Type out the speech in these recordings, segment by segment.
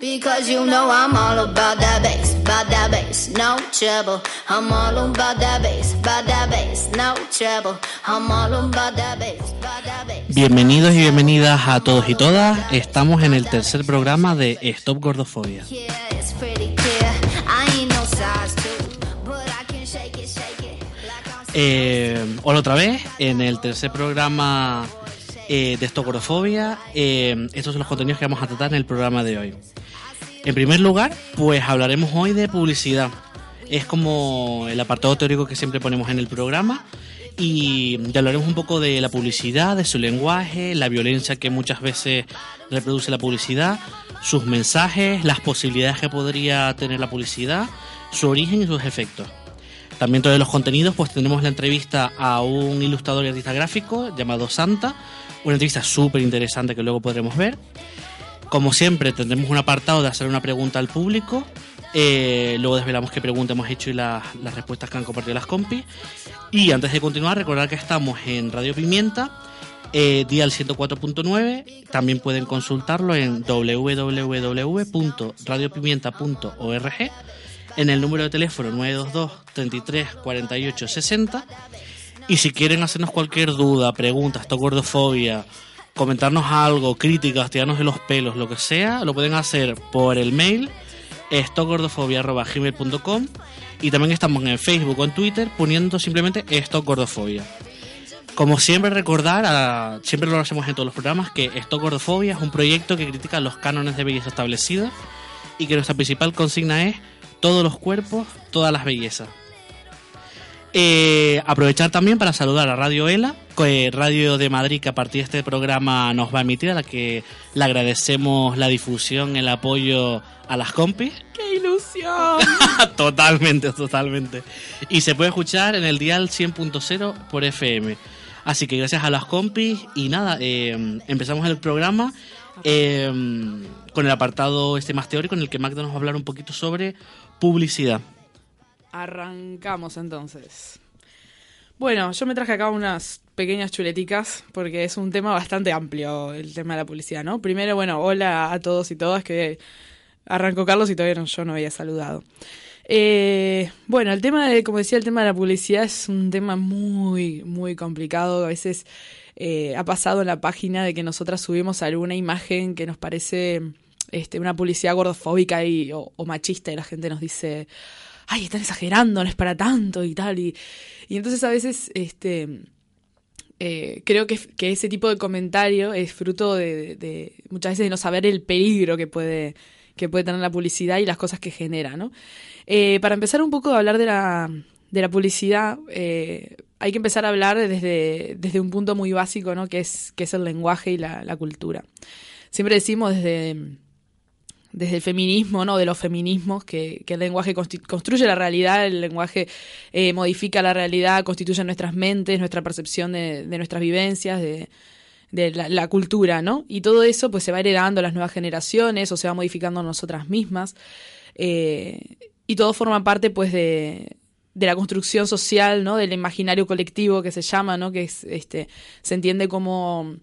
Because you know I'm all about that bass, about that bass, no trouble. I'm all about that bass, about that bass, no trouble. I'm all about that bass, about that bass. Bienvenidos y bienvenidas a todos y todas. Estamos en el tercer programa de Stop Gordofobia. Eh, hola otra vez, en el tercer programa eh, de Stop Gordofobia. Eh, estos son los contenidos que vamos a tratar en el programa de hoy. En primer lugar, pues hablaremos hoy de publicidad. Es como el apartado teórico que siempre ponemos en el programa. Y hablaremos un poco de la publicidad, de su lenguaje, la violencia que muchas veces reproduce la publicidad, sus mensajes, las posibilidades que podría tener la publicidad, su origen y sus efectos. También todos los contenidos, pues tendremos la entrevista a un ilustrador y artista gráfico llamado Santa, una entrevista súper interesante que luego podremos ver. Como siempre, tendremos un apartado de hacer una pregunta al público. eh, luego desvelamos qué pregunta hemos hecho y las, las respuestas que han compartido las compis. Y antes de continuar, recordar que estamos en Radio Pimienta, eh, Dial 104.9. También pueden consultarlo en www.radiopimienta.org en el número de teléfono 922 33 48 60. Y si quieren hacernos cualquier duda, pregunta, esto gordofobia, comentarnos algo, críticas, tirarnos de los pelos, lo que sea, lo pueden hacer por el mail stockgordofobia.gmail.com y también estamos en Facebook o en Twitter poniendo simplemente Stock Gordofobia. Como siempre recordar, siempre lo hacemos en todos los programas, que Stock Gordofobia es un proyecto que critica los cánones de belleza establecidos y que nuestra principal consigna es todos los cuerpos, todas las bellezas. Eh, aprovechar también para saludar a Radio ELA, Radio de Madrid, que a partir de este programa nos va a emitir, a la que le agradecemos la difusión, el apoyo a las compis. ¡Qué ilusión! totalmente, totalmente. Y se puede escuchar en el dial 100.0 por FM. Así que gracias a las compis y nada, eh, empezamos el programa eh, con el apartado este más teórico en el que Magda nos va a hablar un poquito sobre publicidad. Arrancamos entonces. Bueno, yo me traje acá unas pequeñas chuleticas porque es un tema bastante amplio el tema de la publicidad, ¿no? Primero, bueno, hola a todos y todas que arrancó Carlos y todavía no- yo no había saludado. Eh, bueno, el tema de, como decía, el tema de la publicidad es un tema muy, muy complicado. A veces eh, ha pasado en la página de que nosotras subimos alguna imagen que nos parece este, una publicidad gordofóbica y, o, o machista y la gente nos dice, ay, están exagerando, no es para tanto y tal. Y, y entonces a veces este, eh, creo que, que ese tipo de comentario es fruto de, de- muchas veces de no saber el peligro que puede, que puede tener la publicidad y las cosas que genera, ¿no? Eh, para empezar un poco a hablar de la, de la publicidad, eh, hay que empezar a hablar desde, desde un punto muy básico, ¿no? Que es, que es el lenguaje y la, la cultura. Siempre decimos desde, desde el feminismo, ¿no? De los feminismos, que, el lenguaje construye la realidad, el lenguaje eh, modifica la realidad, constituye nuestras mentes, nuestra percepción de, nuestras vivencias, de, la, cultura, ¿no? Y todo eso pues se va heredando a las nuevas generaciones o se va modificando nosotras mismas. Eh, y todo forma parte pues de, la construcción social, ¿no? Del imaginario colectivo que se llama, ¿no? Que es, este, se entiende como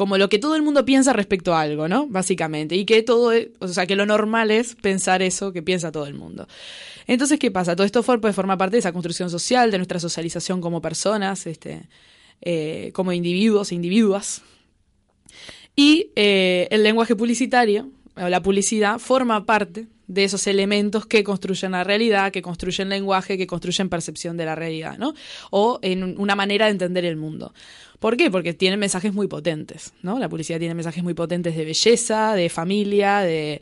como lo que todo el mundo piensa respecto a algo, ¿no? Básicamente. Y que todo, es- o sea, que lo normal es pensar eso que piensa todo el mundo. Entonces, ¿qué pasa? Todo esto for- pues, forma parte de esa construcción social, de nuestra socialización como personas, este, eh, como individuos e individuas. Y eh, el lenguaje publicitario, o la publicidad, forma parte de esos elementos que construyen la realidad, que construyen lenguaje, que construyen percepción de la realidad, ¿no? O en una manera de entender el mundo. ¿Por qué? Porque tiene mensajes muy potentes, ¿no? La publicidad tiene mensajes muy potentes de belleza, de familia, de,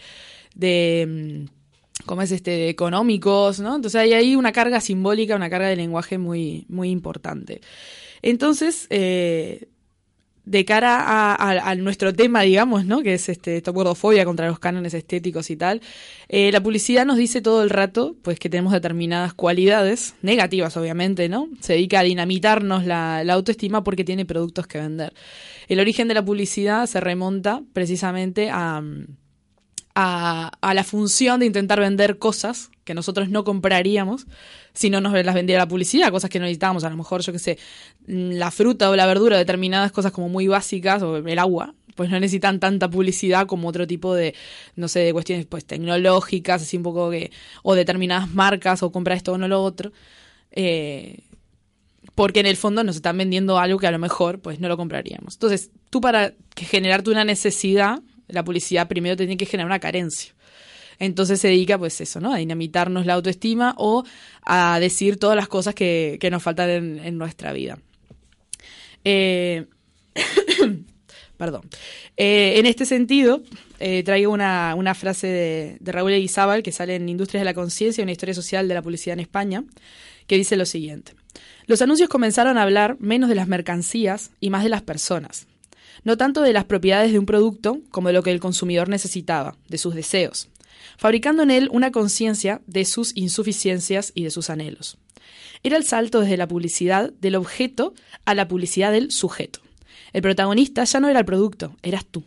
de mm, ¿cómo es este? de económicos, ¿no? Entonces hay ahí una carga simbólica, una carga de lenguaje muy, muy importante. Entonces, eh, de cara a, nuestro tema, digamos, ¿no? Que es este, esta gordofobia contra los cánones estéticos y tal, eh, la publicidad nos dice todo el rato, pues, que tenemos determinadas cualidades, negativas obviamente, ¿no? Se dedica a dinamitarnos la, la autoestima porque tiene productos que vender. El origen de la publicidad se remonta precisamente a, a, la función de intentar vender cosas que nosotros no compraríamos si no nos las vendiera la publicidad, cosas que no necesitábamos, a lo mejor, yo qué sé, mm, la fruta o la verdura, determinadas cosas como muy básicas, o el agua, pues no necesitan tanta publicidad como otro tipo de, no sé, de cuestiones pues tecnológicas, así un poco que, o determinadas marcas, o compra esto o no lo otro. Eh, porque en el fondo nos están vendiendo algo que a lo mejor pues no lo compraríamos. Entonces, tú para generarte una necesidad, la publicidad primero te tiene que generar una carencia. Entonces se dedica, pues eso, ¿no? A dinamitarnos la autoestima o a decir todas las cosas que, nos faltan en, nuestra vida. Eh, perdón. Eh, en este sentido, eh, traigo una, frase de, de Raúl Eguizábal que sale en Industrias de la Conciencia, una historia social de la publicidad en España, que dice lo siguiente. Los anuncios comenzaron a hablar menos de las mercancías y más de las personas. No tanto de las propiedades de un producto como de lo que el consumidor necesitaba, de sus deseos, fabricando en él una conciencia de sus insuficiencias y de sus anhelos. Era el salto desde la publicidad del objeto a la publicidad del sujeto. El protagonista ya no era el producto, eras tú.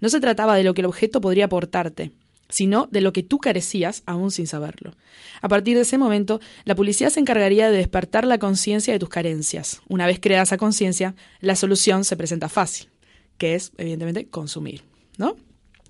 No se trataba de lo que el objeto podría aportarte, sino de lo que tú carecías aún sin saberlo. A partir de ese momento, la publicidad se encargaría de despertar la conciencia de tus carencias. Una vez creada esa conciencia, la solución se presenta fácil, que es, evidentemente, consumir, ¿no?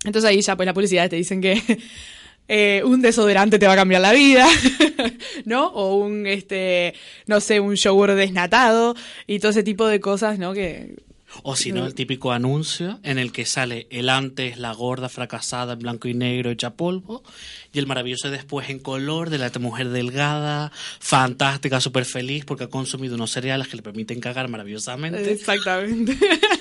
Entonces ahí ya pues la publicidad te dicen que eh, un desodorante te va a cambiar la vida, ¿no? O un, este, no sé, un yogur desnatado y todo ese tipo de cosas, ¿no? Que O si no, el típico anuncio en el que sale el antes, la gorda fracasada en blanco y negro hecha polvo, y el maravilloso después en color de la mujer delgada, fantástica, súper feliz porque ha consumido unos cereales que le permiten cagar maravillosamente. Exactamente.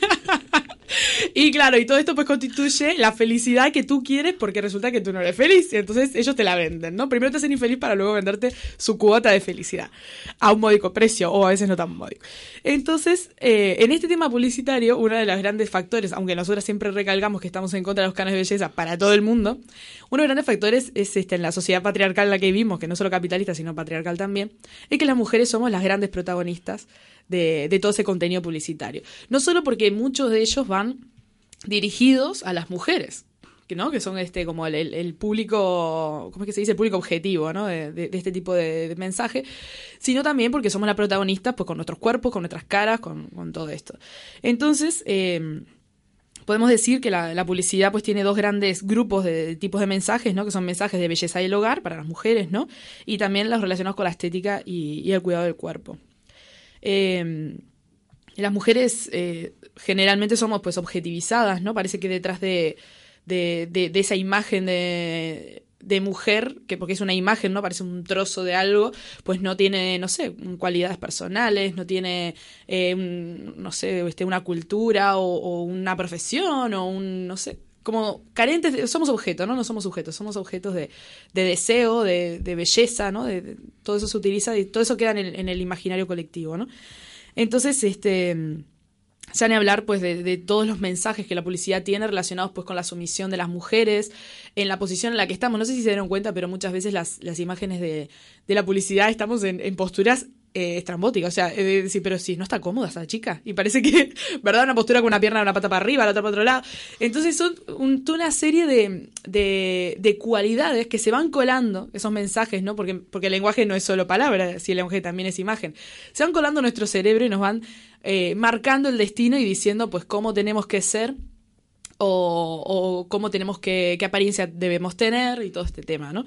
y claro, y todo esto pues constituye la felicidad que tú quieres porque resulta que tú no eres feliz. Y entonces ellos te la venden, ¿no? Primero te hacen infeliz para luego venderte su cuota de felicidad a un módico precio o a veces no tan módico. Entonces, eh, en este tema publicitario, uno de los grandes factores, aunque nosotros siempre recalcamos que estamos en contra de los canos de belleza para todo el mundo, uno de los grandes factores es este, en la sociedad patriarcal en la que vivimos, que no solo capitalista, sino patriarcal también, es que las mujeres somos las grandes protagonistas de, de todo ese contenido publicitario. No solo porque muchos de ellos van dirigidos a las mujeres, no que son este como el, público cómo es que se dice el público objetivo no de, este tipo de, de mensaje sino también porque somos la protagonista pues con nuestros cuerpos con nuestras caras con, todo esto entonces eh, podemos decir que la, publicidad pues tiene dos grandes grupos de, tipos de mensajes, ¿no? Que son mensajes de belleza y el hogar para las mujeres, ¿no? Y también los relacionados con la estética y, el cuidado del cuerpo. Eh, las mujeres eh, generalmente somos pues objetivizadas, ¿no? Parece que detrás de, de, de- esa imagen de, de mujer, que porque es una imagen, ¿no? Parece un trozo de algo, pues no tiene, no sé, cualidades personales, no tiene, eh, un- no sé, este, una cultura o, o una profesión o un, no sé, como carentes, de- somos objetos, ¿no? No somos sujetos, somos objetos de, de deseo, de, de belleza, ¿no? De- todo eso se utiliza y todo eso queda en el, en el imaginario colectivo, ¿no? Entonces, este han de hablar pues de, de todos los mensajes que la publicidad tiene relacionados pues con la sumisión de las mujeres en la posición en la que estamos. No sé si se dieron cuenta, pero muchas veces las, las imágenes de, de la publicidad estamos en, en posturas eh, estrambóticas. O sea, eh, decir, pero si no está cómoda esa chica. Y parece que, ¿verdad? Una postura con una pierna, una pata para arriba, la otra para otro lado. Entonces son un- una serie de, de, de cualidades que se van colando, esos mensajes, ¿no? Porque, porque el lenguaje no es solo palabra, si el lenguaje también es imagen. Se van colando nuestro cerebro y nos van eh, marcando el destino y diciendo pues cómo tenemos que ser o, o cómo tenemos que, qué apariencia debemos tener y todo este tema, ¿no?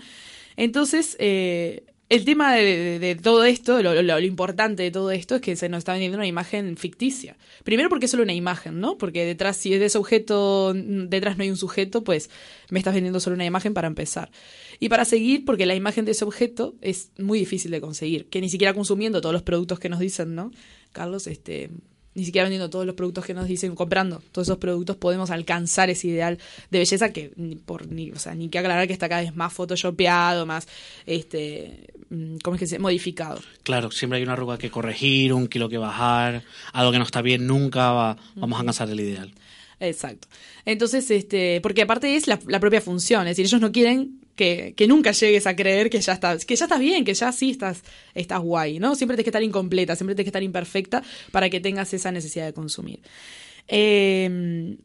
Entonces, eh, el tema de, todo esto, lo, lo- lo importante de todo esto es que se nos está vendiendo una imagen ficticia. Primero porque es solo una imagen, ¿no? Porque detrás, si es de ese objeto, detrás no hay un sujeto, pues me estás vendiendo solo una imagen para empezar. Y para seguir, porque la imagen de ese objeto es muy difícil de conseguir, que ni siquiera consumiendo todos los productos que nos dicen, ¿no? Carlos, este, ni siquiera vendiendo todos los productos que nos dicen, comprando todos esos productos, podemos alcanzar ese ideal de belleza que ni por ni, o sea, ni que aclarar que está cada vez más photoshopeado, más este mm, ¿cómo es que se modificado? Claro, siempre hay una arruga que corregir, un kilo que bajar, algo que no está bien, nunca va- vamos a alcanzar el ideal. Exacto. Entonces, este, porque aparte es la, la propia función, es decir, ellos no quieren que, nunca llegues a creer que ya estás, que ya estás bien, que ya sí estás, estás guay, ¿no? Siempre tienes que estar incompleta, siempre tienes que estar imperfecta para que tengas esa necesidad de consumir. Eh,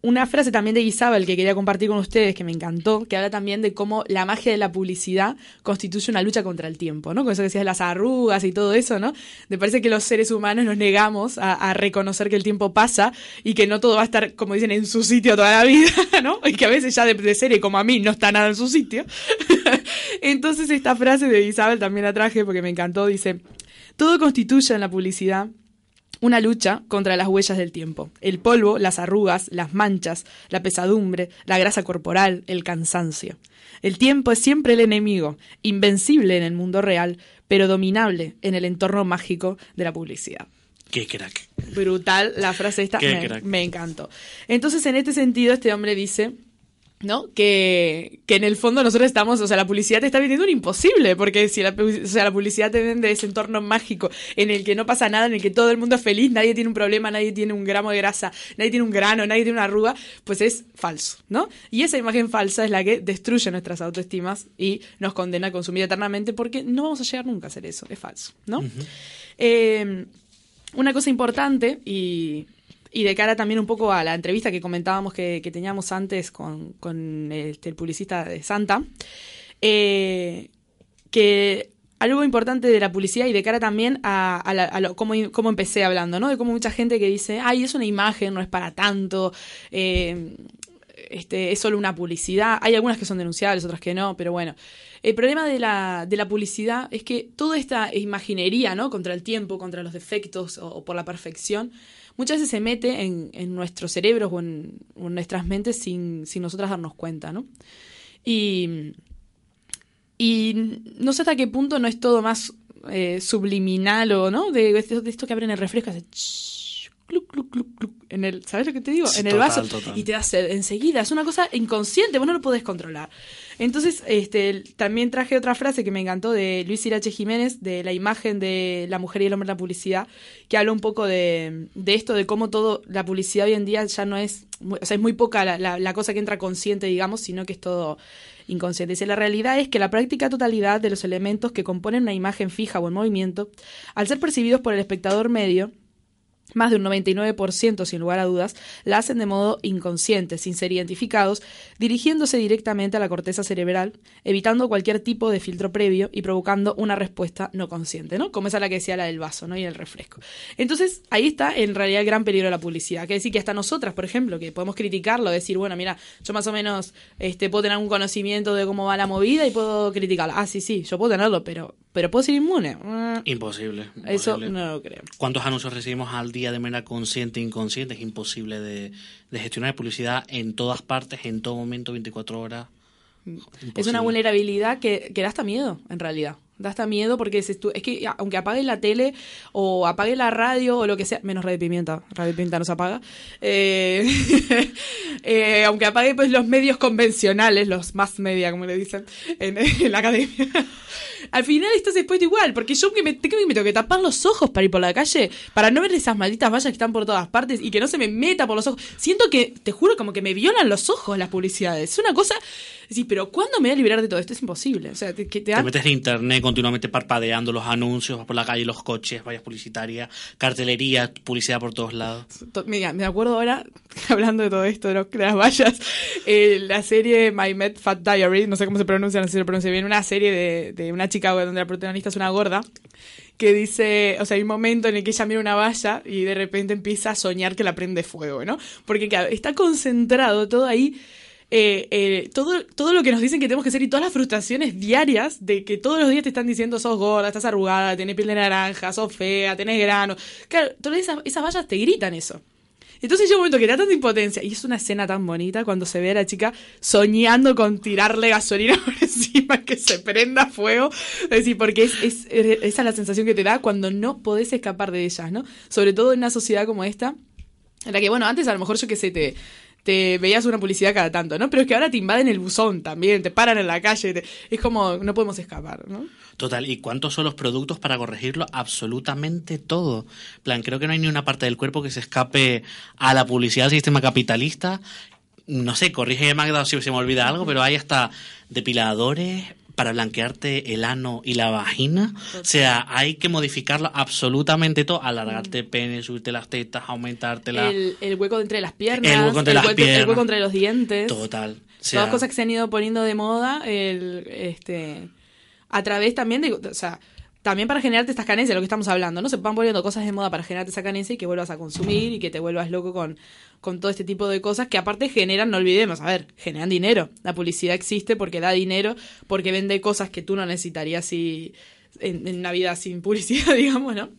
una frase también de Isabel que quería compartir con ustedes que me encantó, que habla también de cómo la magia de la publicidad constituye una lucha contra el tiempo, ¿no? Con eso que decías de las arrugas y todo eso, ¿no? Me parece que los seres humanos nos negamos a, a reconocer que el tiempo pasa y que no todo va a estar, como dicen, en su sitio toda la vida, ¿no? Y que a veces ya de, de serie como a mí no está nada en su sitio. Entonces esta frase de Isabel también la traje porque me encantó, dice, todo constituye en la publicidad una lucha contra las huellas del tiempo. El polvo, las arrugas, las manchas, la pesadumbre, la grasa corporal, el cansancio. El tiempo es siempre el enemigo, invencible en el mundo real, pero dominable en el entorno mágico de la publicidad. Qué crack. Brutal la frase esta, Qué me, crack. me encantó. Entonces, en este sentido, este hombre dice, ¿no? Que, que en el fondo nosotros estamos, o sea, la publicidad te está vendiendo un imposible, porque si la, o sea, la publicidad te vende ese entorno mágico en el que no pasa nada, en el que todo el mundo es feliz, nadie tiene un problema, nadie tiene un gramo de grasa, nadie tiene un grano, nadie tiene una arruga, pues es falso, ¿no? Y esa imagen falsa es la que destruye nuestras autoestimas y nos condena a consumir eternamente porque no vamos a llegar nunca a hacer eso, es falso, ¿no? Eh, una cosa importante y, y de cara también un poco a la entrevista que comentábamos que, que teníamos antes con, con este, el publicista de Santa, eh, que algo importante de la publicidad y de cara también a, la- a lo, cómo, cómo empecé hablando, ¿no? De cómo mucha gente que dice, ay, es una imagen, no es para tanto, eh, este, es solo una publicidad. Hay algunas que son denunciables, otras que no, pero bueno. El problema de la, de la publicidad es que toda esta imaginería, ¿no? Contra el tiempo, contra los defectos o por la perfección, muchas veces se mete en, en nuestros cerebros o en, nuestras mentes sin, sin nosotras darnos cuenta, ¿no? Y, y no sé hasta qué punto no es todo más eh, subliminal o, ¿no? De, esto- de esto que abren el refresco, hace cluc, cluc, cluc, cluc, en el, ¿sabes lo que te digo? Sí, en el total, vaso total. y te da sed enseguida, es una cosa inconsciente, vos no lo podés controlar. Entonces, este, también traje otra frase que me encantó de Luis Irache Jiménez, de la imagen de la mujer y el hombre en la publicidad, que habla un poco de, de esto, de cómo todo, la publicidad hoy en día ya no es, o sea, es muy poca la, la- la cosa que entra consciente, digamos, sino que es todo inconsciente. Dice, la realidad es que la práctica totalidad de los elementos que componen una imagen fija o en movimiento, al ser percibidos por el espectador medio, más de un 99% sin lugar a dudas, la hacen de modo inconsciente, sin ser identificados, dirigiéndose directamente a la corteza cerebral, evitando cualquier tipo de filtro previo y provocando una respuesta no consciente, ¿no? Como esa es la que decía la del vaso, ¿no? Y el refresco. Entonces, ahí está en realidad el gran peligro de la publicidad. Que decir que hasta nosotras, por ejemplo, que podemos criticarlo, decir, bueno, mira, yo más o menos este, puedo tener algún conocimiento de cómo va la movida y puedo criticarla. Ah, sí, sí, yo puedo tenerlo, pero, pero puedo ser inmune. Mm, Imposible. Eso imposible. no lo creo. ¿Cuántos anuncios recibimos al día de manera consciente e inconsciente? Es imposible de, de gestionar publicidad en todas partes, en todo momento, 24 horas. Es una vulnerabilidad que, que da hasta miedo, en realidad. Da hasta miedo porque es, es que aunque apague la tele o apague la radio o lo que sea, menos Radio Pimienta, Radio Pimienta no se apaga, eh, eh, aunque apague pues los medios convencionales, los más media, como le dicen en, la academia, al final estás expuesto igual, porque yo que me, que me tengo que tapar los ojos para ir por la calle, para no ver esas malditas vallas que están por todas partes y que no se me meta por los ojos. Siento que, te juro, como que me violan los ojos las publicidades. Es una cosa, sí, pero ¿cuándo me voy a liberar de todo esto? Es imposible. O sea, te, que te Te dan- metes en internet continuamente parpadeando los anuncios, vas por la calle, los coches, vallas publicitarias, cartelería, publicidad por todos lados. Mira, me acuerdo ahora, hablando de todo esto, de, las vallas, eh, la serie My Met Fat Diary, no sé cómo se pronuncia, no sé si lo pronuncia bien, una serie de, de una chica donde la protagonista es una gorda, que dice, o sea, hay un momento en el que ella mira una valla y de repente empieza a soñar que la prende fuego, ¿no? Porque claro, está concentrado todo ahí. Eh, eh, todo, todo lo que nos dicen que tenemos que hacer y todas las frustraciones diarias de que todos los días te están diciendo sos gorda, estás arrugada, tenés piel de naranja, sos fea, tenés grano. Claro, todas esas, esas vallas te gritan eso. Entonces llega un momento que da tanta impotencia. Y es una escena tan bonita cuando se ve a la chica soñando con tirarle gasolina por encima, que se prenda fuego. Es decir, porque es, es- esa es la sensación que te da cuando no podés escapar de ellas, ¿no? Sobre todo en una sociedad como esta, en la que, bueno, antes a lo mejor yo que sé, te, te veías una publicidad cada tanto, ¿no? Pero es que ahora te invaden el buzón también, te paran en la calle, te- es como, no podemos escapar, ¿no? Total, ¿y cuántos son los productos para corregirlo? Absolutamente todo. Plan, creo que no hay ni una parte del cuerpo que se escape a la publicidad del sistema capitalista. No sé, corrige Magda si se me olvida algo, pero hay hasta depiladores para blanquearte el ano y la vagina. O sea, hay que modificarlo absolutamente todo. Alargarte el pene, subirte las tetas, aumentarte la... El, el hueco entre las piernas, El hueco entre las el piernas. hueco entre los dientes. Total. O sea, Todas cosas que se han ido poniendo de moda, el, este, a través también de, o sea, también para generarte estas carencias, lo que estamos hablando, ¿no? Se van poniendo cosas de moda para generarte esa carencia y que vuelvas a consumir y que te vuelvas loco con, con todo este tipo de cosas que aparte generan, no olvidemos, a ver, generan dinero. La publicidad existe porque da dinero, porque vende cosas que tú no necesitarías si, en, en una vida sin publicidad, digamos, ¿no?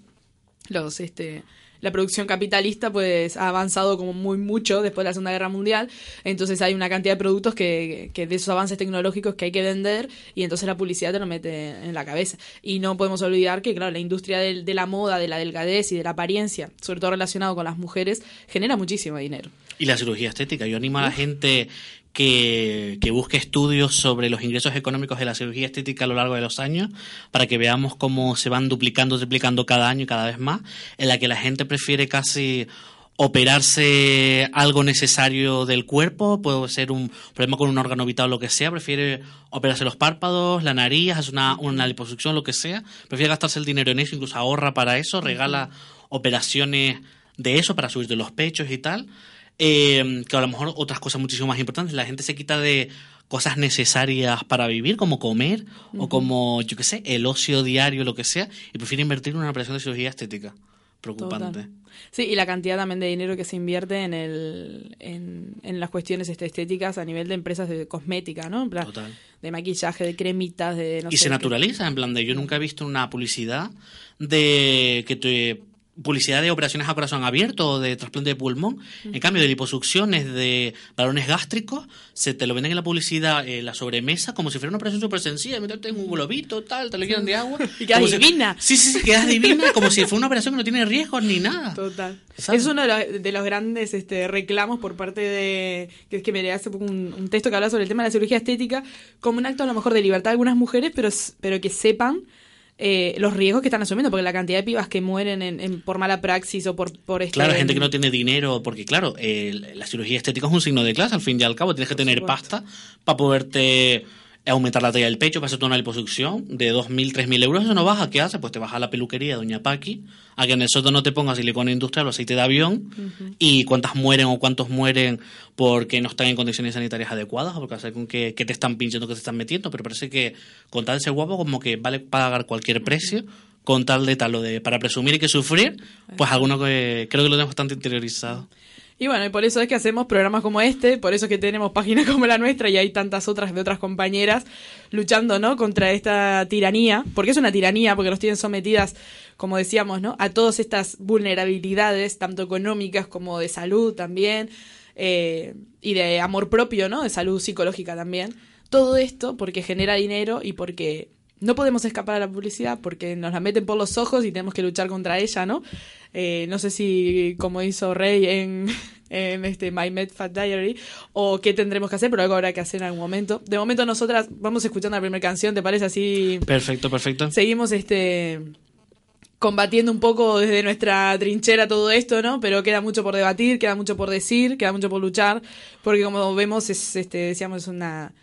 los este la producción capitalista pues ha avanzado como muy mucho después de la Segunda Guerra Mundial, entonces hay una cantidad de productos que, que de esos avances tecnológicos que hay que vender y entonces la publicidad te lo mete en la cabeza. Y no podemos olvidar que, claro, la industria del- de la moda, de la delgadez y de la apariencia, sobre todo relacionado con las mujeres, genera muchísimo dinero. Y la cirugía estética. Yo animo a la gente que, que busque estudios sobre los ingresos económicos de la cirugía estética a lo largo de los años para que veamos cómo se van duplicando, triplicando cada año y cada vez más, en la que la gente prefiere casi operarse algo necesario del cuerpo, puede ser un problema con un órgano vital o lo que sea, prefiere operarse los párpados, la nariz, hacer una, una liposucción, lo que sea, prefiere gastarse el dinero en eso, incluso ahorra para eso, regala operaciones de eso para subirte los pechos y tal, eh, que a lo mejor otras cosas muchísimo más importantes, la gente se quita de cosas necesarias para vivir, como comer o como, yo qué sé, el ocio diario, lo que sea, y prefiere invertir en una operación de cirugía estética. Preocupante. Total. Sí, y la cantidad también de dinero que se invierte en el en, en las cuestiones este, estéticas a nivel de empresas de cosmética, ¿no? En plan, Total. de maquillaje, de cremitas, de no y sé se qué. naturaliza, en plan de yo nunca he visto una publicidad de que te publicidad de operaciones a corazón abierto o de trasplante de pulmón. En cambio, de liposucciones de balones gástricos, se te lo venden en la publicidad, en la sobremesa, como si fuera una operación súper sencilla, meterte en un globito, tal, te lo llenan de agua. Y quedas si- divina. Sí, sí, sí, quedas divina, como si fuera una operación que no tiene riesgos ni nada. Total. ¿Sabes? Es uno de los, de los grandes este, reclamos por parte de. que es que me hace poco un, un texto que habla sobre el tema de la cirugía estética como un acto a lo mejor de libertad de algunas mujeres, pero, pero que sepan eh, los riesgos que están asumiendo, porque la cantidad de pibas que mueren en, en- por mala praxis o por, por este, Claro, gente que no tiene dinero, porque claro, el- la cirugía estética es un signo de clase, al fin y al cabo, tienes que tener pasta para poderte aumentar la talla del pecho, para hacerte una liposucción de 2.000, 3.000 euros, eso no baja, ¿qué hace? Pues te vas a la peluquería, doña Paqui, a que en el soto no te ponga silicona industrial o aceite de avión, y cuántas mueren o cuántos mueren porque no están en condiciones sanitarias adecuadas, o porque hace con que, que te están pinchando, que te están metiendo, pero parece que con tal de ser guapo, como que vale pagar cualquier precio, con tal de tal, lo de para presumir y que sufrir, pues alguno que creo que lo tenemos bastante interiorizado. Y bueno, y por eso es que hacemos programas como este, por eso es que tenemos páginas como la nuestra y hay tantas otras de otras compañeras luchando, ¿no? Contra esta tiranía, porque es una tiranía, porque nos tienen sometidas, como decíamos, ¿no? A todas estas vulnerabilidades, tanto económicas como de salud también, eh, y de amor propio, ¿no? De salud psicológica también. Todo esto porque genera dinero y porque no podemos escapar a la publicidad porque nos la meten por los ojos y tenemos que luchar contra ella, ¿no? Eh, no sé si como hizo Rey en, en este My Med Fat Diary o qué tendremos que hacer, pero algo habrá que hacer en algún momento. De momento nosotras vamos escuchando la primera canción, ¿te parece así? Perfecto, perfecto. Seguimos este combatiendo un poco desde nuestra trinchera todo esto, ¿no? Pero queda mucho por debatir, queda mucho por decir, queda mucho por luchar, porque como vemos es este decíamos es una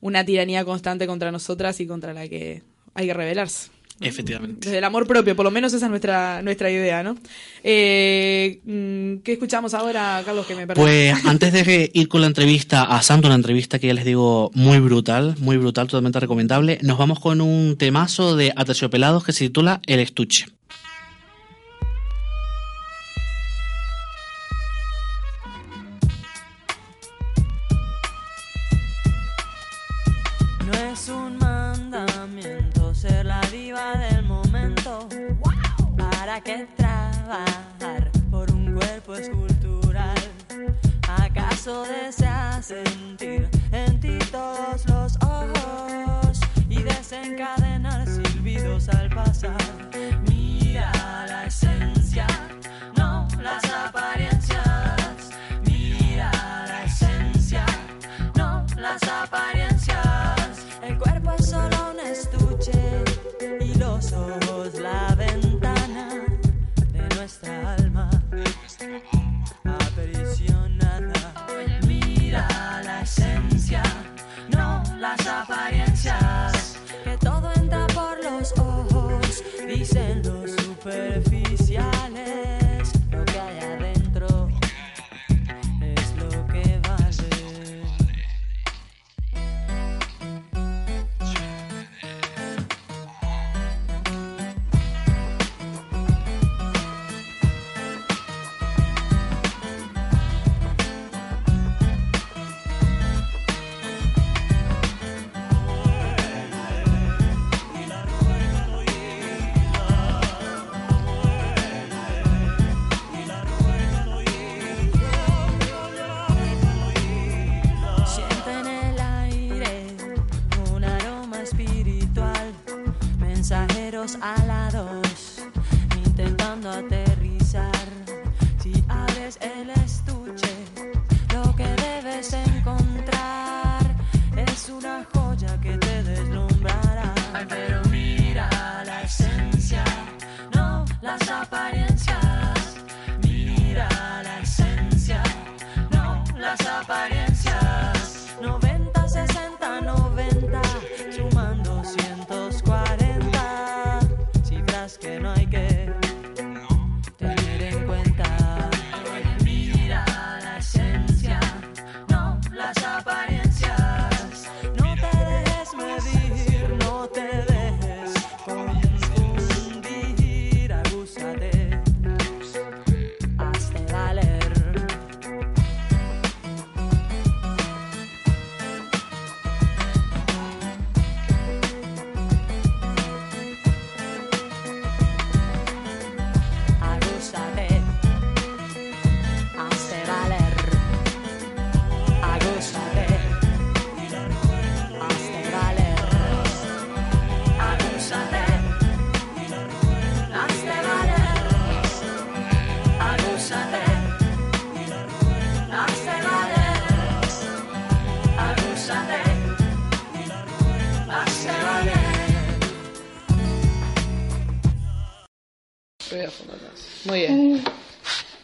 una tiranía constante contra nosotras y contra la que hay que rebelarse. Efectivamente. Desde el amor propio, por lo menos esa es nuestra, nuestra idea, ¿no? Eh, mm, ¿Qué escuchamos ahora, Carlos? Que me perdí. Pues antes de ir con la entrevista a Santo, una entrevista que ya les digo muy brutal, muy brutal, totalmente recomendable, nos vamos con un temazo de Aterciopelados que se titula El estuche. que trabajar por un cuerpo escultural. ¿Acaso deseas sentir en ti todos los ojos y desencadenar silbidos al pasar? Mira la esencia. Espiritual, mensajeros alados intentando aterrizar. Si abres el estuche,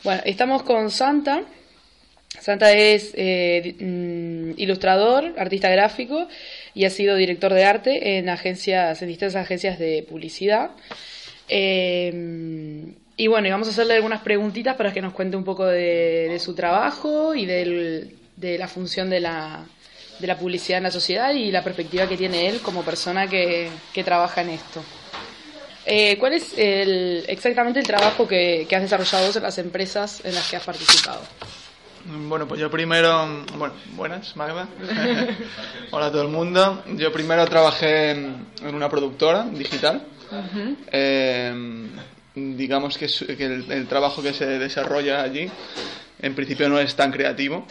Bueno, estamos con Santa. Santa es eh, mm, ilustrador, artista gráfico y ha sido director de arte en agencias, en distintas agencias de publicidad. Eh, y bueno, y vamos a hacerle algunas preguntitas para que nos cuente un poco de, de su trabajo y del- de la función de la, de la publicidad en la sociedad y la perspectiva que tiene él como persona que, que trabaja en esto. Eh, ¿Cuál es el, exactamente el trabajo que, que has desarrollado vos en las empresas en las que has participado? Bueno, pues yo primero, bueno, buenas, Magda. Hola a todo el mundo. Yo primero trabajé en, en una productora digital. Eh, digamos que, que el, el trabajo que se desarrolla allí, en principio no es tan creativo.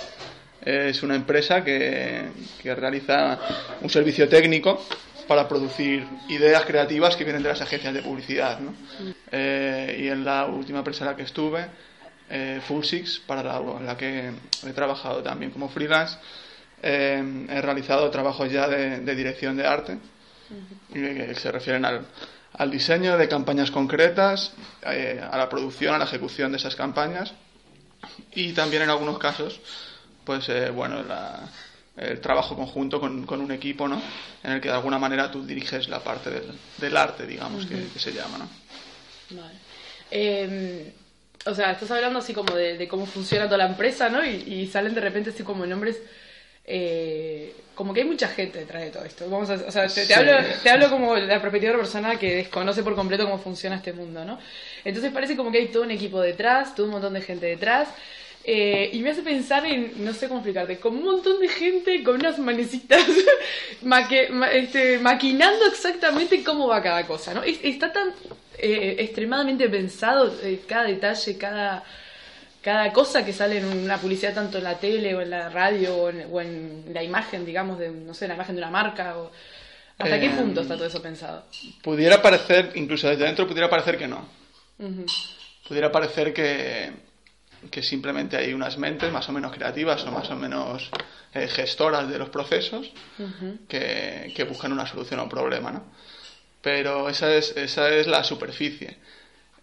Es una empresa que, que realiza un servicio técnico para producir ideas creativas que vienen de las agencias de publicidad. ¿no? Eh, y en la última empresa en la que estuve, eh, Full Six, para la, en la que he trabajado también como freelance, eh, he realizado trabajos ya de, de dirección de arte, y que se refieren al, al diseño de campañas concretas, eh, a la producción, a la ejecución de esas campañas y también en algunos casos, pues eh, bueno, la- el trabajo conjunto con, con un equipo, ¿no? En el que de alguna manera tú diriges la parte del, del arte, digamos, que, que se llama, ¿no? Vale. Eh, o sea, estás hablando así como de, de cómo funciona toda la empresa, ¿no? Y, y salen de repente así como nombres. eh, como que hay mucha gente detrás de todo esto. Vamos a, o sea, te, te Sí. hablo, te hablo como la perspectiva de una persona que desconoce por completo cómo funciona este mundo, ¿no? Entonces parece como que hay todo un equipo detrás, todo un montón de gente detrás. Eh, y me hace pensar en, no sé cómo explicarte, como un montón de gente con unas manecitas maque- ma- este, maquinando exactamente cómo va cada cosa, ¿no? Es- está tan eh, extremadamente pensado eh, cada detalle, cada cada cosa que sale en una publicidad, tanto en la tele o en la radio o en, o en la imagen, digamos, de, no sé, la imagen de una marca? O, ¿Hasta qué Eh, punto está todo eso pensado? Pudiera parecer, incluso desde dentro, pudiera parecer que no. Ujú. Pudiera parecer que, que simplemente hay unas mentes más o menos creativas o más o menos eh, gestoras de los procesos que, que buscan una solución a un problema, ¿no? Pero esa es, esa es la superficie.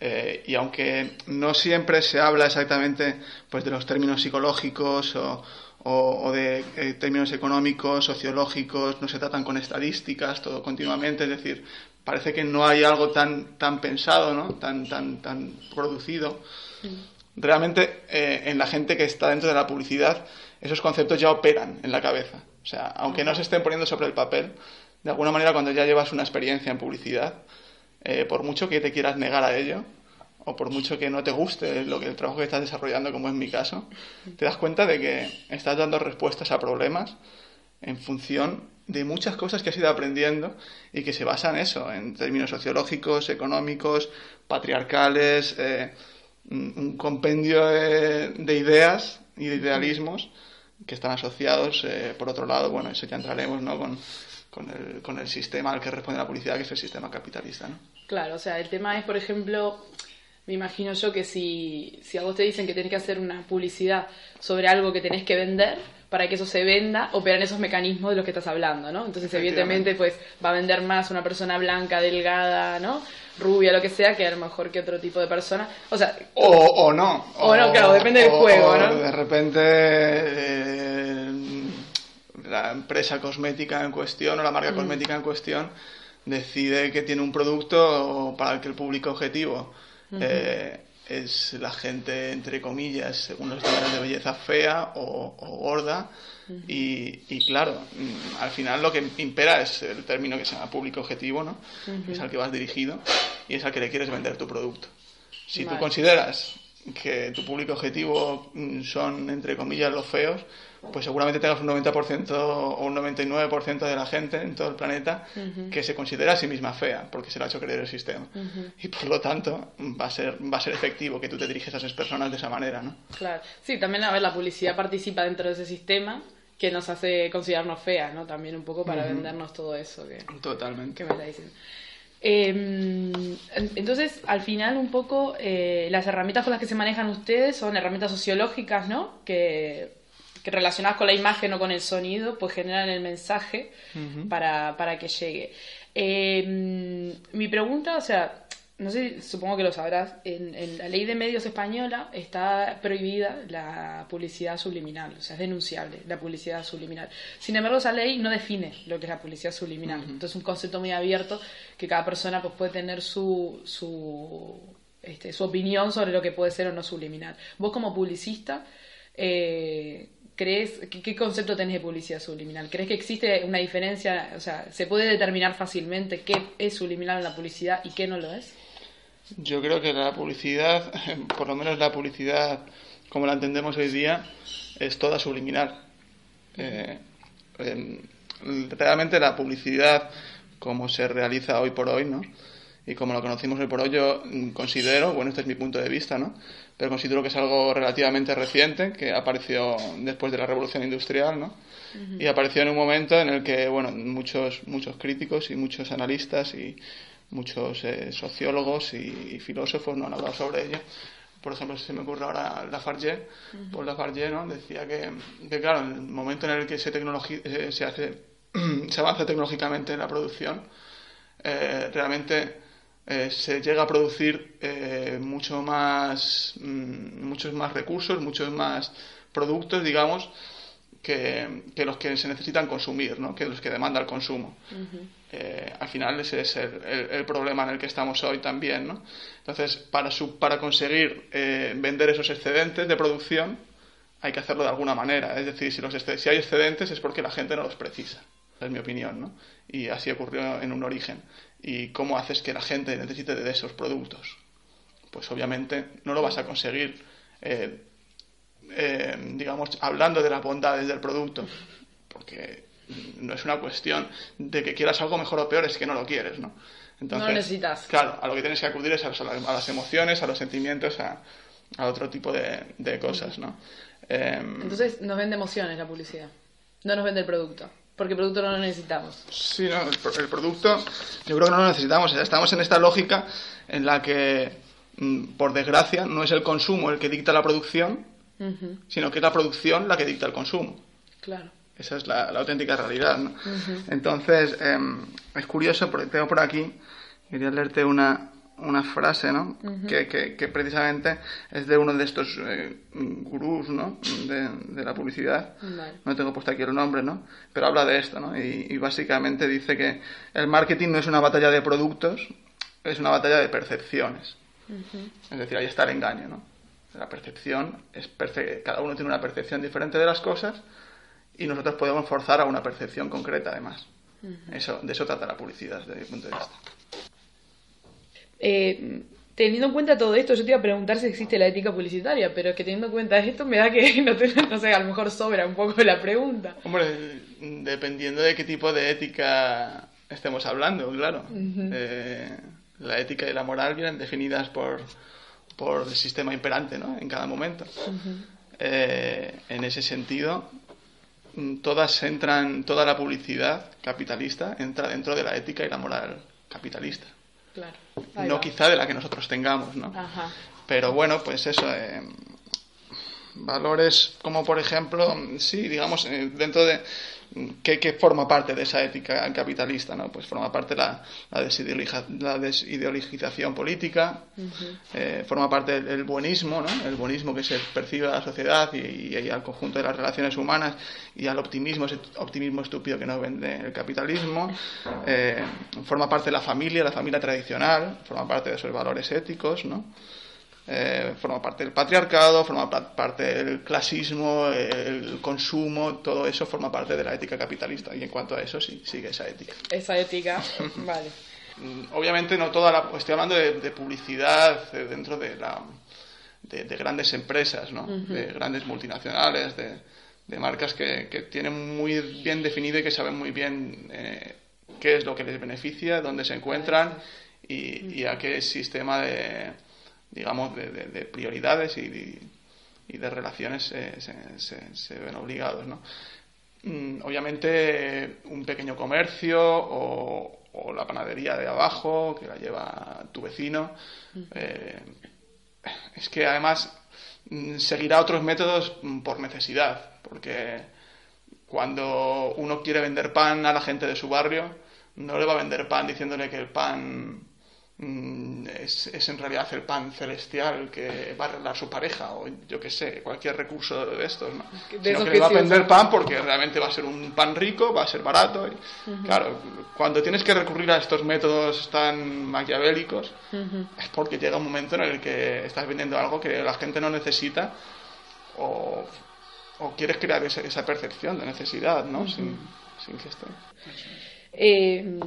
Eh, y aunque no siempre se habla exactamente pues, de los términos psicológicos o, o- o de eh, términos económicos, sociológicos, no se tratan con estadísticas todo continuamente, es decir, parece que no hay algo tan, tan pensado, ¿no? tan, tan, tan producido. Realmente eh, en la gente que está dentro de la publicidad esos conceptos ya operan en la cabeza. O sea, aunque no se estén poniendo sobre el papel, de alguna manera cuando ya llevas una experiencia en publicidad, eh, por mucho que te quieras negar a ello, o por mucho que no te guste lo que el trabajo que estás desarrollando, como es mi caso, te das cuenta de que estás dando respuestas a problemas en función de muchas cosas que has ido aprendiendo y que se basan en eso, en términos sociológicos, económicos, patriarcales, eh, un compendio de, de ideas y de idealismos que están asociados, eh, por otro lado, bueno, eso ya entraremos, ¿no? Con, con, el, con el sistema al que responde la publicidad, que es el sistema capitalista, ¿no? Claro, o sea, el tema es, por ejemplo, me imagino yo que si, si a vos te dicen que tenés que hacer una publicidad sobre algo que tenés que vender, para que eso se venda, operan esos mecanismos de los que estás hablando, ¿no? Entonces, evidentemente, pues va a vender más una persona blanca, delgada, ¿no? Rubia, lo que sea, que a lo mejor que otro tipo de persona. O sea, O, o no. O no, claro, depende del juego, ¿no? De repente eh, la empresa cosmética en cuestión o la Mm. marca cosmética en cuestión decide que tiene un producto para el que el público objetivo eh, es la gente, entre comillas, según los estándares de belleza fea o, o gorda. Y, y claro, mm, al final lo que impera es el término que se llama público objetivo, ¿no? Que es al que vas dirigido y es al que le quieres vender tu producto. Si tú consideras que tu público objetivo mm, son, entre comillas, los feos, pues seguramente tengas un 90% o un 99% de la gente en todo el planeta que se considera a sí misma fea, porque se lo ha hecho creer el sistema. Y por lo tanto, va a ser, va a ser efectivo que tú te diriges a esas personas de esa manera, ¿no? claro. Sí, también, a ver, la publicidad participa dentro de ese sistema que nos hace considerarnos feas, ¿no? También un poco para vendernos todo eso que, Totalmente. que me está diciendo. Eh, en- entonces, al final, un poco, eh, las herramientas con las que se manejan ustedes son herramientas sociológicas, ¿no? Que, que relacionadas con la imagen o con el sonido, pues generan el mensaje para, para que llegue. Eh, mi pregunta, o sea, no sé, supongo que lo sabrás, en, en la ley de medios española está prohibida la publicidad subliminal, o sea, es denunciable la publicidad subliminal. Sin embargo, esa ley no define lo que es la publicidad subliminal. Entonces, es un concepto muy abierto que cada persona pues, puede tener su, su, este, su opinión sobre lo que puede ser o no subliminal. Vos como publicista, eh, ¿crees, qué, qué concepto tenés de publicidad subliminal? ¿Crees que existe una diferencia, o sea, se puede determinar fácilmente qué es subliminal en la publicidad y qué no lo es? Yo creo que la publicidad, por lo menos la publicidad como la entendemos hoy día, es toda subliminal. Eh, em, realmente la publicidad como se realiza hoy por hoy, ¿no? Y como lo conocimos hoy por hoy, yo considero, bueno, este es mi punto de vista, ¿no? Pero considero que es algo relativamente reciente, que apareció después de la revolución industrial, ¿no? Y apareció en un momento en el que, bueno, muchos, muchos críticos y muchos analistas y muchos eh, sociólogos y, y filósofos no han hablado sobre ello. Por ejemplo, si se me ocurre ahora Lafargue, pues Lafargue ¿no? decía que, que, claro, en el momento en el que se, eh, se, hace, se avanza tecnológicamente en la producción, eh, realmente eh, se llega a producir eh, mucho más, mm, muchos más recursos, muchos más productos, digamos, que, que los que se necesitan consumir, ¿no? que los que demanda el consumo. Eh, al final ese es el, el- el problema en el que estamos hoy también. ¿no? Entonces, para, su- para conseguir eh, vender esos excedentes de producción, hay que hacerlo de alguna manera. Es decir, si, los si hay excedentes es porque la gente no los precisa. Es mi opinión, ¿no? Y así ocurrió en un origen. ¿Y cómo haces que la gente necesite de esos productos? Pues obviamente no lo vas a conseguir, eh, eh, digamos, hablando de las bondades del producto. Porque no es una cuestión de que quieras algo mejor o peor, es que no lo quieres, ¿no? Entonces, No lo necesitas. Claro, a lo que tienes que acudir es a, las- a las emociones, a los sentimientos, a, a otro tipo de, de cosas, ¿no? Em, Entonces nos vende emociones la publicidad. No nos vende el producto. Porque el producto no lo necesitamos. Sí, no, el, pro- el producto yo creo que no lo necesitamos. Sea, estamos en esta lógica en la que, mm, por desgracia, no es el consumo el que dicta la producción, Sino que es la producción la que dicta el consumo. Claro. Esa es la, la auténtica realidad. ¿no? Entonces, em, es curioso, porque tengo por aquí, quería leerte una, una frase, ¿no? que, que- que precisamente es de uno de estos eh, gurús, ¿no? De, de la publicidad. Vale. No tengo puesto aquí el nombre, ¿no? Pero habla de esto, ¿no? Y, y básicamente dice que el marketing no es una batalla de productos, es una batalla de percepciones. Es decir, ahí está el engaño, ¿no? La percepción es perce- cada uno tiene una percepción diferente de las cosas y nosotros podemos forzar a una percepción concreta, además. Eso, de eso trata la publicidad, desde mi punto de vista. Eh, teniendo en cuenta todo esto, yo te iba a preguntar si existe la ética publicitaria, pero es que teniendo en cuenta esto me da que no, te- no sé, a lo mejor sobra un poco la pregunta. Hombre, dependiendo de qué tipo de ética estemos hablando, claro. Eh, la ética y la moral vienen definidas por, por el sistema imperante, ¿no? En cada momento. Eh, en ese sentido, mm, todas entran, toda la publicidad capitalista entra dentro de la ética y la moral capitalista. Claro. No va. quizá de la que nosotros tengamos, ¿no? Ajá. Pero bueno, pues eso, eh, valores como por ejemplo, sí, digamos, eh, dentro de... ¿qué, qué forma parte de esa ética capitalista? ¿no? Pues forma parte la, la, la desideologización política, eh, forma parte el, el buenismo, ¿no? el buenismo que se percibe a la sociedad y, y al conjunto de las relaciones humanas y al optimismo, ese optimismo estúpido que nos vende el capitalismo, eh, forma parte la familia, la familia tradicional, forma parte de esos valores éticos, ¿no? Eh, forma parte del patriarcado, forma pa- parte del clasismo, el consumo, todo eso forma parte de la ética capitalista. Y en cuanto a eso, sí, sigue esa ética. Esa ética, vale. Mm, Obviamente no toda la... Estoy hablando de, de publicidad eh, dentro de la... De, de grandes empresas, ¿no? De grandes multinacionales, de, de marcas que, que tienen muy bien definido y que saben muy bien eh, qué es lo que les beneficia, dónde se encuentran y, y a qué sistema de, digamos, de, de- de prioridades y, de- y de relaciones eh, se, se- ven obligados, ¿no? Mm, obviamente un pequeño comercio o, o la panadería de abajo que la lleva tu vecino eh, es que además mm, seguirá otros métodos mm, por necesidad porque cuando uno quiere vender pan a la gente de su barrio no le va a vender pan diciéndole que el pan es, es en realidad el pan celestial que va a arreglar su pareja o yo que sé, cualquier recurso de estos, ¿no? De Sino que va a vender pan porque realmente va a ser un pan rico, va a ser barato. y, Claro, cuando tienes que recurrir a estos métodos tan maquiavélicos es porque llega un momento en el que estás vendiendo algo que la gente no necesita o, o quieres crear esa, esa percepción de necesidad, ¿no? sin, sin que esto... Eh,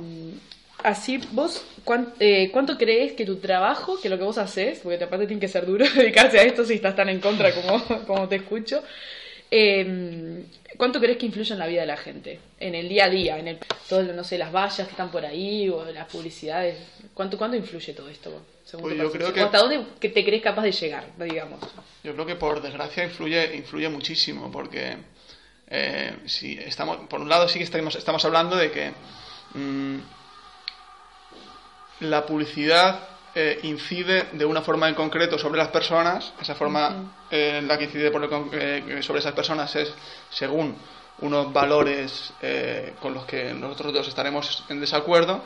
así, vos, cuán- eh, ¿cuánto crees que tu trabajo, que lo que vos haces, porque aparte tiene que ser duro dedicarse a esto si estás tan en contra como, como te escucho, eh, ¿cuánto crees que influye en la vida de la gente? En el día a día, en el, todo, no sé, las vallas que están por ahí o las publicidades. ¿Cuánto, cuánto influye todo esto? según Pues yo creo ¿Hasta dónde te crees capaz de llegar, digamos? Yo creo que por desgracia influye, influye muchísimo, porque eh, si estamos, por un lado sí que estamos, estamos hablando de que mm, la publicidad eh, incide de una forma en concreto sobre las personas, esa forma eh, en la que incide por con- eh, sobre esas personas es según unos valores con los que nosotros dos estaremos en desacuerdo,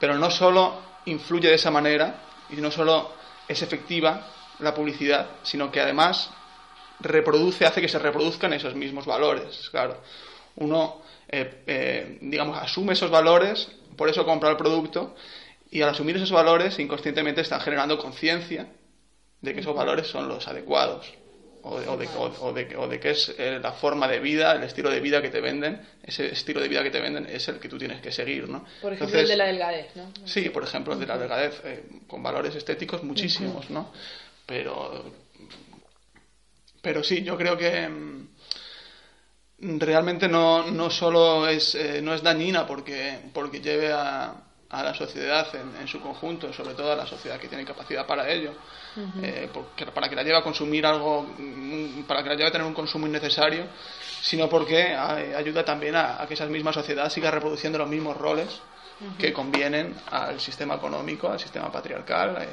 pero no solo influye de esa manera y no solo es efectiva la publicidad, sino que además reproduce, hace que se reproduzcan esos mismos valores. Claro, uno, eh, eh, digamos, asume esos valores, por eso compra el producto, y al asumir esos valores, inconscientemente están generando conciencia de que esos valores son los adecuados. O de, o de- o- o de- o de que es eh, la forma de vida, el estilo de vida que te venden, ese estilo de vida que te venden es el que tú tienes que seguir, ¿no? Por ejemplo, Entonces- el de la delgadez, ¿no? Sí, por ejemplo, el de la delgadez, eh, con valores estéticos muchísimos, ¿no? Pero, pero sí, yo creo que mm, realmente no, no solo es, eh, no es dañina porque, porque lleve a, a la sociedad en, en su conjunto, sobre todo a la sociedad que tiene capacidad para ello, eh, porque- para que la lleve a consumir algo, mm, para que la lleve a tener un consumo innecesario, sino porque ayuda también a, a que esa misma sociedad siga reproduciendo los mismos roles que convienen al sistema económico, al sistema patriarcal eh,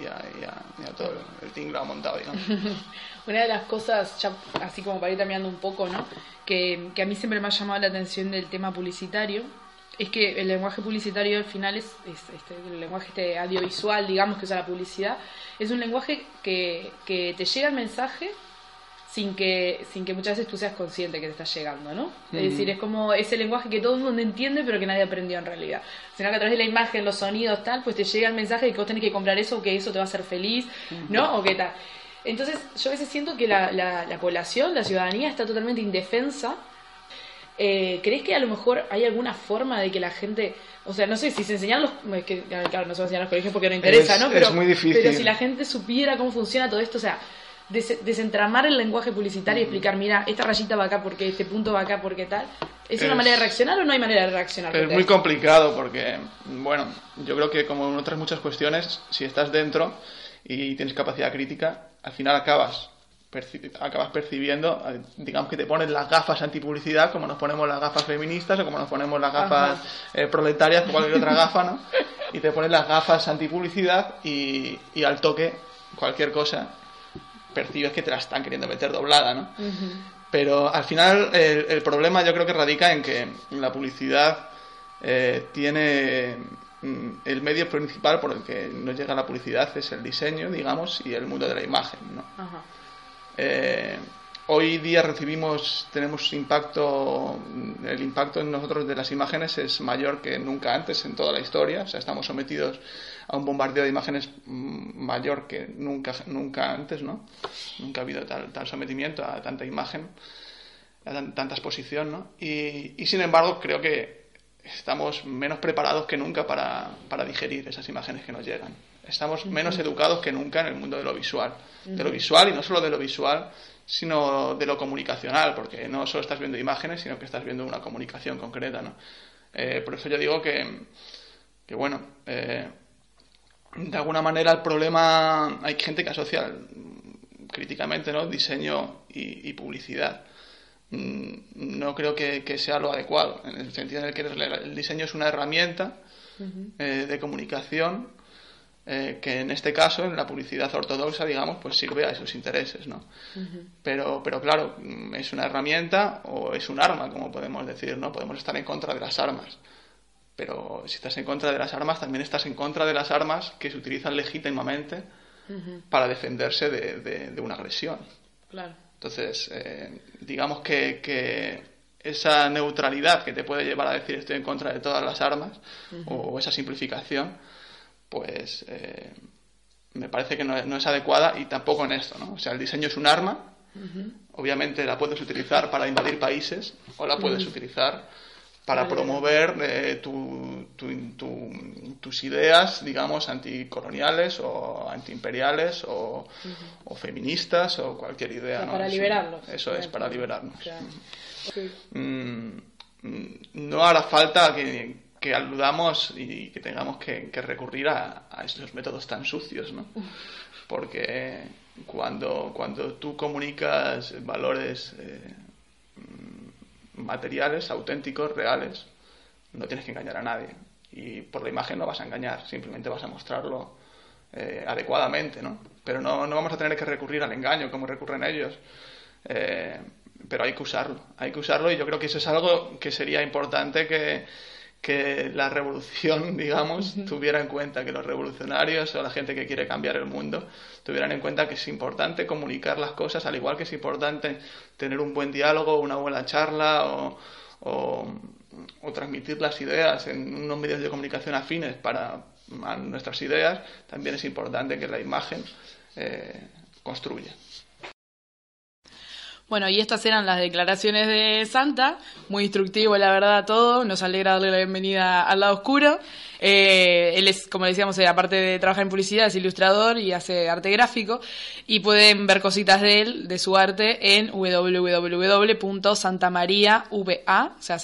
y, a, y a- y a todo el tinglado montado, digamos. Una de las cosas, ya así como para ir cambiando un poco, ¿no? Que, que a mí siempre me ha llamado la atención del tema publicitario, es que el lenguaje publicitario al final es, es este, el lenguaje este audiovisual, digamos, que usa la publicidad, es un lenguaje que, que te llega el mensaje sin que, sin que muchas veces tú seas consciente que te está llegando, ¿no? Es decir, es como ese lenguaje que todo el mundo entiende pero que nadie aprendió en realidad. Sino que a través de la imagen, los sonidos, tal, pues te llega el mensaje de que vos tenés que comprar eso, que eso te va a hacer feliz, ¿no? O que tal. Entonces, yo a veces siento que la, la, la población, la ciudadanía está totalmente indefensa. Eh, ¿Crees que a lo mejor hay alguna forma de que la gente, o sea, no sé si se enseñan los, es que, claro, no se enseñar los colegios porque no interesa, Es- ¿no? es Pero, muy difícil. pero si la gente supiera cómo funciona todo esto, o sea, des- desentramar el lenguaje publicitario y explicar, mira, esta rayita va acá porque este punto va acá porque tal, ¿es, una Es- manera de reaccionar o no hay manera de reaccionar? Es muy esto? complicado porque, bueno, yo creo que como en otras muchas cuestiones, si estás dentro y tienes capacidad crítica, al final acabas, perci- acabas percibiendo, eh, digamos que te pones las gafas antipublicidad, como nos ponemos las gafas feministas o como nos ponemos las gafas eh, proletarias o cualquier otra gafa, ¿no? Y te pones las gafas antipublicidad y, y al toque cualquier cosa percibes que te la están queriendo meter doblada, ¿no? Pero al final el, el problema yo creo que radica en que la publicidad eh, tiene mm, el medio principal por el que nos llega la publicidad es el diseño, digamos, y el mundo de la imagen, ¿no? Ajá. Eh, hoy día recibimos, tenemos impacto, el impacto en nosotros de las imágenes es mayor que nunca antes en toda la historia, o sea, estamos sometidos a un bombardeo de imágenes mm, mayor que nunca, nunca antes, ¿no? Nunca ha habido tal, tal sometimiento a tanta imagen, a tan- tanta exposición, ¿no? Y, y sin embargo creo que estamos menos preparados que nunca para digerir esas imágenes que nos llegan. Estamos menos educados que nunca en el mundo de lo visual. De lo visual y no solo de lo visual, sino de lo comunicacional, porque no solo estás viendo imágenes, sino que estás viendo una comunicación concreta, ¿no? Eh, por eso yo digo que, que bueno, eh, de alguna manera el problema, hay gente que asocia críticamente, ¿no? Diseño y, y publicidad mm, no creo que, que sea lo adecuado, en el sentido en el que el, el diseño es una herramienta eh, de comunicación eh, que en este caso, en la publicidad ortodoxa, digamos, pues sirve a esos intereses, ¿no? pero, pero claro, mm, es una herramienta o es un arma, como podemos decir, ¿no? Podemos estar en contra de las armas. Pero si estás en contra de las armas, también estás en contra de las armas que se utilizan legítimamente para defenderse de, de- de una agresión. Claro. Entonces, eh, digamos que, que esa neutralidad que te puede llevar a decir estoy en contra de todas las armas, o esa simplificación, pues eh, me parece que no es, no es adecuada y tampoco en esto, ¿no? O sea, el diseño es un arma, obviamente la puedes utilizar para invadir países o la puedes utilizar para Vale. promover eh, tu- tu- tu- tus ideas, digamos, anticoloniales o antiimperiales o, o feministas o cualquier idea. O sea, ¿no? para Es- liberarlos. Eso es, para liberarnos. Mm, mm, no hará falta que, que aludamos y que tengamos que, que recurrir a, a estos métodos tan sucios, ¿no? Porque cuando, cuando tú comunicas valores eh, materiales, auténticos, reales, no tienes que engañar a nadie. Y por la imagen no vas a engañar, simplemente vas a mostrarlo eh, adecuadamente, ¿no? Pero no, no vamos a tener que recurrir al engaño como recurren ellos. Eh, pero hay que usarlo, hay que usarlo y yo creo que eso es algo que sería importante que, que la revolución, digamos, tuviera en cuenta, que los revolucionarios o la gente que quiere cambiar el mundo tuvieran en cuenta que es importante comunicar las cosas, al igual que es importante tener un buen diálogo, una buena charla o, o, o transmitir las ideas en unos medios de comunicación afines para a nuestras ideas, también es importante que la imagen eh, construya. Bueno, y estas eran las declaraciones de Santa, muy instructivo la verdad todo, nos alegra darle la bienvenida al lado oscuro. Eh, él es, como decíamos, eh, aparte de trabajar en publicidad, es ilustrador y hace arte gráfico, y pueden ver cositas de él, de su arte, en www.santamariava, o sea.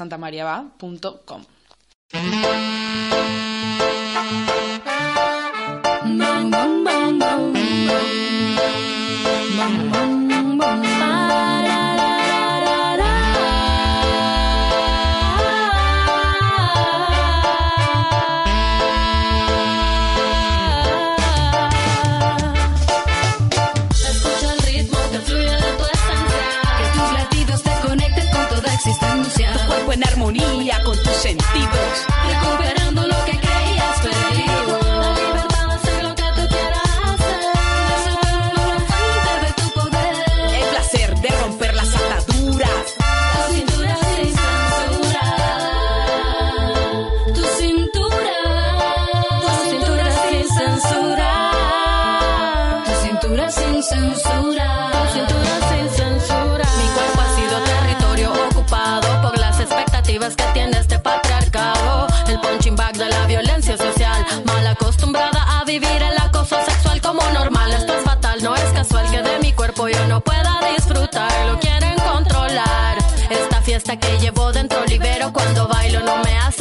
En armonía con tus sentidos.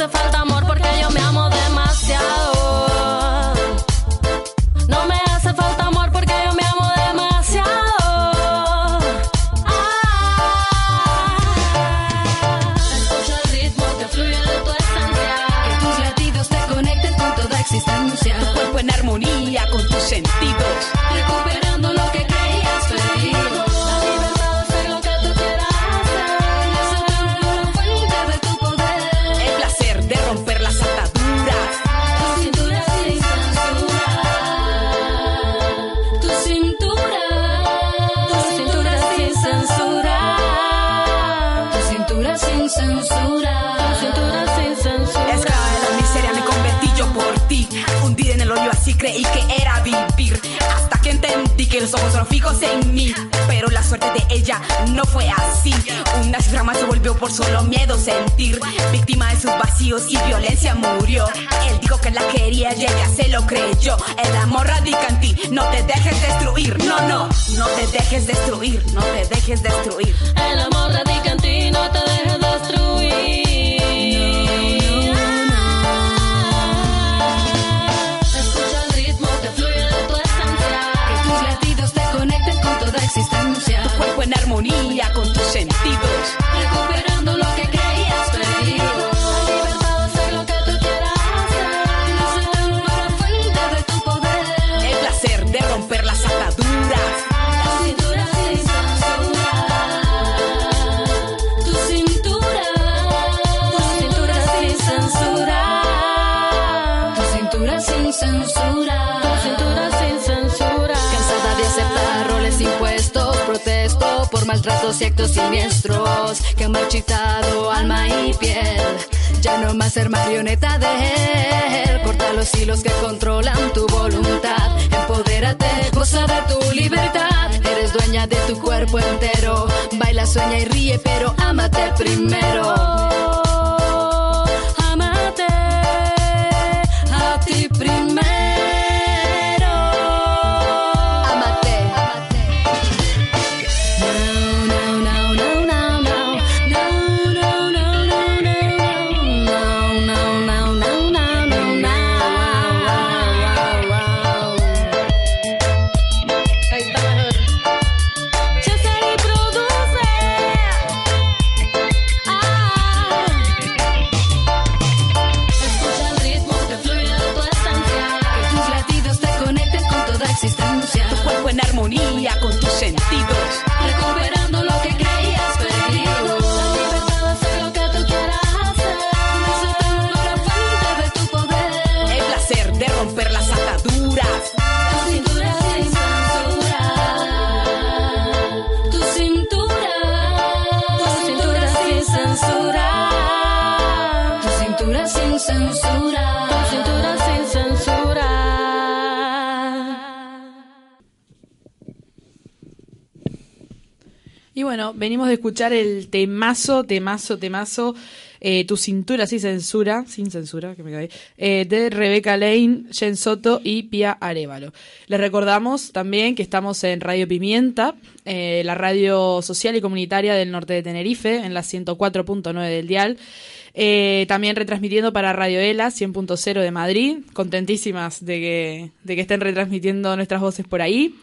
Falta amor porque yo me amo en mí. Pero la suerte de ella no fue así. Una cifra más se volvió por solo miedo sentir. Víctima de sus vacíos y violencia murió. Él dijo que la quería y ella se lo creyó. El amor radica en ti. No te dejes destruir. No, no. No te dejes destruir. No te dejes destruir. El amor radica en ti, no te dejes armonía con tus sentidos. Recuperando por maltratos y actos siniestros que han marchitado alma y piel. Ya no más ser marioneta de él. Corta los hilos que controlan tu voluntad. Empodérate, goza de tu libertad. Eres dueña de tu cuerpo entero. Baila, sueña y ríe, pero ámate primero. Ámate a ti primero. Bueno, venimos de escuchar el temazo, temazo, temazo, eh, Tu cintura sin censura, sin censura, que me caí, eh, de Rebeca Lane, Jen Soto y Pia Arevalo. Les recordamos también que estamos en Radio Pimienta, eh, la radio social y comunitaria del norte de Tenerife, en la 104.9 del dial. Eh, también retransmitiendo para Radio Ela 100.0 de Madrid. Contentísimas de que, de que estén retransmitiendo nuestras voces por ahí.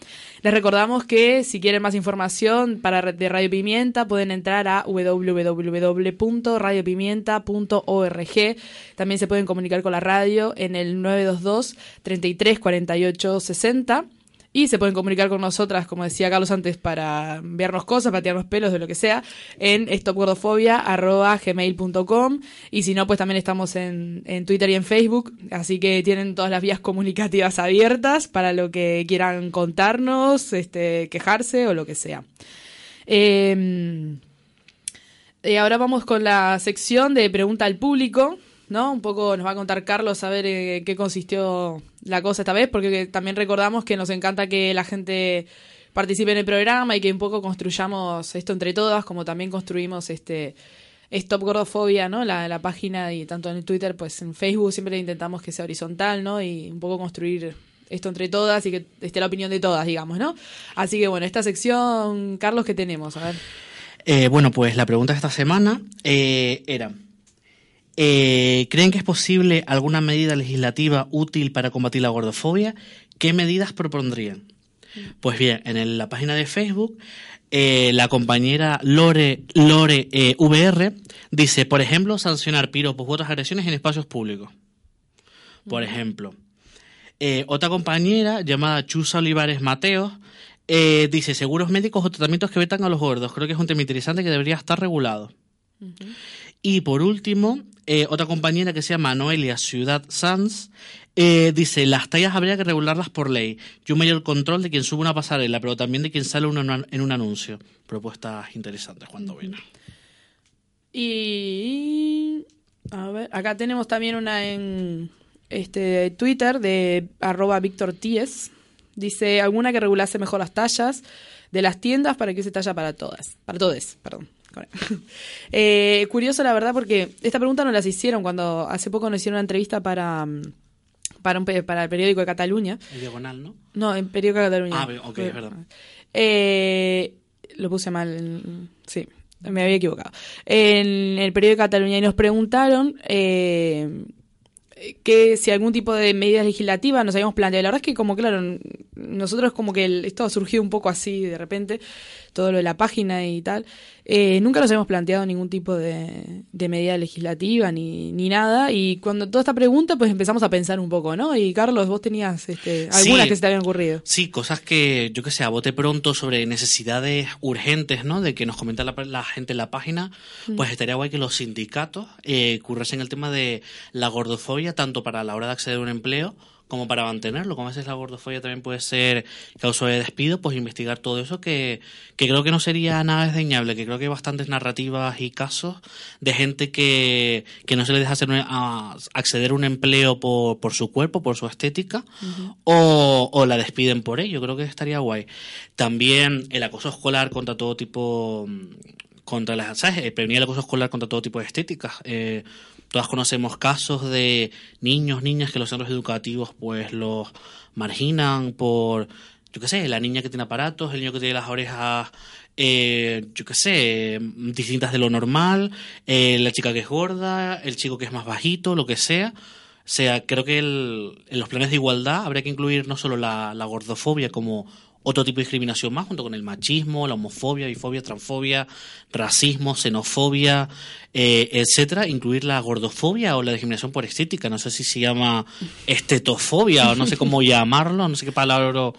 Les recordamos que si quieren más información para de Radio Pimienta pueden entrar a www.radiopimienta.org. También se pueden comunicar con la radio en el 922 33 48 60. Y se pueden comunicar con nosotras, como decía Carlos antes, para enviarnos cosas, patearnos pelos, de lo que sea, en stopgordofobia.gmail.com y si no, pues también estamos en, en Twitter y en Facebook, así que tienen todas las vías comunicativas abiertas para lo que quieran contarnos, este, quejarse o lo que sea. Eh, y ahora vamos con la sección de pregunta al público, ¿no? Un poco nos va a contar Carlos a ver eh, en qué consistió la cosa esta vez, porque también recordamos que nos encanta que la gente participe en el programa y que un poco construyamos esto entre todas, como también construimos este Stop Gordofobia, ¿no? La, la página y tanto en Twitter, pues en Facebook siempre intentamos que sea horizontal, ¿no? Y un poco construir esto entre todas y que esté la opinión de todas, digamos, ¿no? Así que bueno, esta sección, Carlos, ¿qué tenemos? A ver. Eh, bueno, pues la pregunta de esta semana eh, era, eh, ¿creen que es posible alguna medida legislativa útil para combatir la gordofobia? ¿Qué medidas propondrían? Pues bien, en el- la página de Facebook, eh, la compañera Lore, Lore eh, VR dice, por ejemplo, sancionar piropos u otras agresiones en espacios públicos. Por ejemplo, otra compañera llamada Chusa Olivares Mateos dice seguros médicos o tratamientos que vetan a los gordos. Creo que es un tema interesante que debería estar regulado. Y por último, eh, otra compañera que se llama Noelia Ciudad Sanz eh, dice las tallas habría que regularlas por ley y un mayor control de quien sube una pasarela, pero también de quien sale una- en un anuncio. Propuestas interesantes cuando viene. Y a ver, acá tenemos también una en este Twitter de arroba Víctor Tíez. Dice alguna que regulase mejor las tallas de las tiendas para que se talla para todas. Para todes, perdón. Eh, curioso la verdad porque esta pregunta nos las hicieron cuando hace poco nos hicieron una entrevista para, mm, para, un para el periódico de Cataluña. El diagonal, ¿no? No, en periódico de Cataluña. Ah, ok, es verdad. Eh, lo puse mal. Sí, me había equivocado. En el periódico de Cataluña y nos preguntaron eh, que si algún tipo de medidas legislativas nos habíamos planteado. La verdad es que como claro, nosotros como que el- esto ha surgido un poco así de repente, todo lo de la página y tal. Eh, nunca nos habíamos planteado ningún tipo de, de medida legislativa ni, ni nada. Y cuando toda esta pregunta, pues empezamos a pensar un poco, ¿no? Y Carlos, vos tenías este, algunas Sí. que se te habían ocurrido. Sí, cosas que, yo que sé, a bote pronto sobre necesidades urgentes, ¿no? De que nos comenta la, la gente en la página, pues estaría guay que los sindicatos eh, currasen el tema de la gordofobia, tanto para la hora de acceder a un empleo como para mantenerlo. Como a veces la gordofobia también puede ser causa de despido, pues investigar todo eso que, que creo que no sería nada desdeñable, que creo que hay bastantes narrativas y casos de gente que, que no se le deja hacer a- acceder a un empleo por, por su cuerpo, por su estética, o, o la despiden por ello. Creo que estaría guay. También el acoso escolar contra todo tipo mm, contra las ¿sabes? Eh, prevenir el acoso escolar contra todo tipo de estéticas Eh, todas conocemos casos de niños niñas que los centros educativos pues los marginan por yo qué sé la niña que tiene aparatos el niño que tiene las orejas eh, yo qué sé distintas de lo normal eh, la chica que es gorda el chico que es más bajito lo que sea. O sea, creo que el- en los planes de igualdad habría que incluir no solo la, la gordofobia como otro tipo de discriminación más, junto con el machismo, la homofobia, bifobia, transfobia, racismo, xenofobia, eh, etcétera, incluir la gordofobia o la discriminación por estética, no sé si se llama estetofobia o no sé cómo llamarlo, no sé qué palabra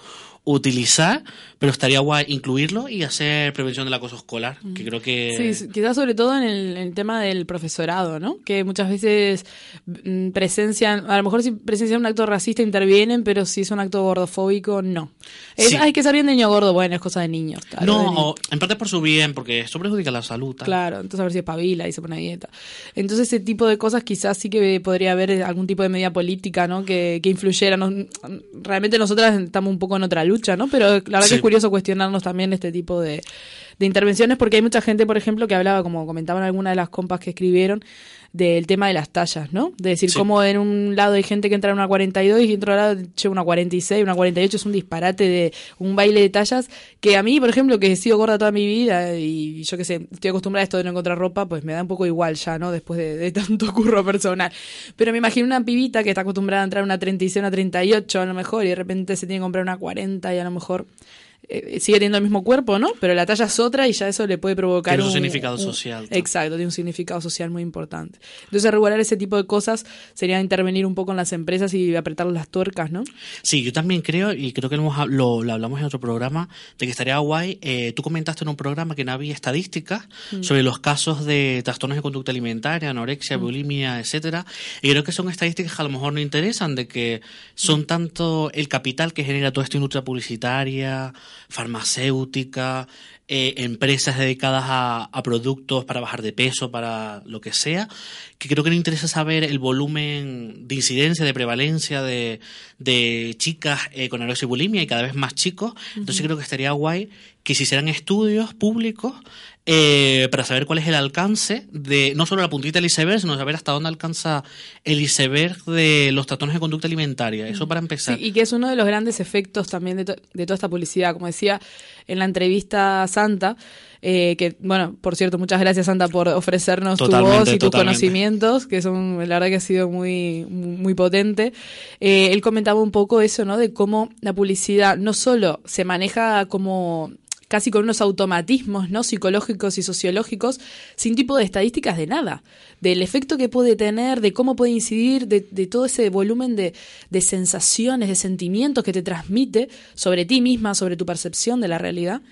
utilizar, pero estaría guay incluirlo y hacer prevención del acoso escolar, que creo que... Sí, quizás sobre todo en el, en el tema del profesorado, ¿no? Que muchas veces mm, presencian, a lo mejor si presencian un acto racista intervienen, pero si es un acto gordofóbico, no. Es, Sí. Hay que ser bien de niño gordo, bueno, es cosa de niños. claro, de no, niños. o en parte por su bien, porque esto perjudica la salud. tal. Claro, entonces a ver si espabila y se pone a dieta. Entonces ese tipo de cosas quizás sí que podría haber algún tipo de medida política, ¿no? Que, que influyera. ¿no? Realmente nosotras estamos un poco en otra lucha, ¿no? Pero la verdad que Sí. es curioso cuestionarnos también este tipo de, de intervenciones porque hay mucha gente, por ejemplo, que hablaba, como comentaban algunas de las compas que escribieron, del tema de las tallas, ¿no? De decir, Sí. cómo en un lado hay gente que entra en una 42 y en otro lado che, una 46, una 48, es un disparate de un baile de tallas que a mí, por ejemplo, que he sido gorda toda mi vida y yo qué sé, estoy acostumbrada a esto de no encontrar ropa, pues me da un poco igual ya, ¿no? Después de, de tanto curro personal. Pero me imagino una pibita que está acostumbrada a entrar a una 36, una 38 a lo mejor y de repente se tiene que comprar una 40 y a lo mejor eh, sigue teniendo el mismo cuerpo, ¿no? Pero la talla es otra y ya eso le puede provocar Tiene un un significado un- social. Exacto, tiene un significado social muy importante. Entonces, regular ese tipo de cosas sería intervenir un poco en las empresas y apretar las tuercas, ¿no? Sí, yo también creo, y creo que lo, lo, lo hablamos en otro programa, de que estaría guay. eh, tú comentaste en un programa que no había estadísticas Mm. sobre los casos de trastornos de conducta alimentaria, anorexia, bulimia, etcétera. Y creo que son estadísticas que a lo mejor no interesan, de que son tanto el capital que genera toda esta industria publicitaria, farmacéutica, eh, empresas dedicadas a, a productos para bajar de peso, para lo que sea, que creo que no interesa saber el volumen de incidencia, de prevalencia de, de chicas eh, con anorexia y bulimia y cada vez más chicos. Entonces creo que estaría guay que se hicieran estudios públicos eh, para saber cuál es el alcance de no solo la puntita del iceberg, sino saber hasta dónde alcanza el iceberg de los trastornos de conducta alimentaria. Eso para empezar. Sí, y que es uno de los grandes efectos también de, to- de toda esta publicidad. Como decía en la entrevista Santa, eh, que, bueno, por cierto, muchas gracias Santa por ofrecernos tu voz y tus totalmente. conocimientos, que son, la verdad que ha sido muy, muy potente. Eh, él comentaba un poco eso, ¿no? De cómo la publicidad no solo se maneja como casi con unos automatismos no psicológicos y sociológicos sin tipo de estadísticas de nada del efecto que puede tener de cómo puede incidir de, todo ese volumen de, de sensaciones de sentimientos que te transmite sobre ti misma sobre tu percepción de la realidad.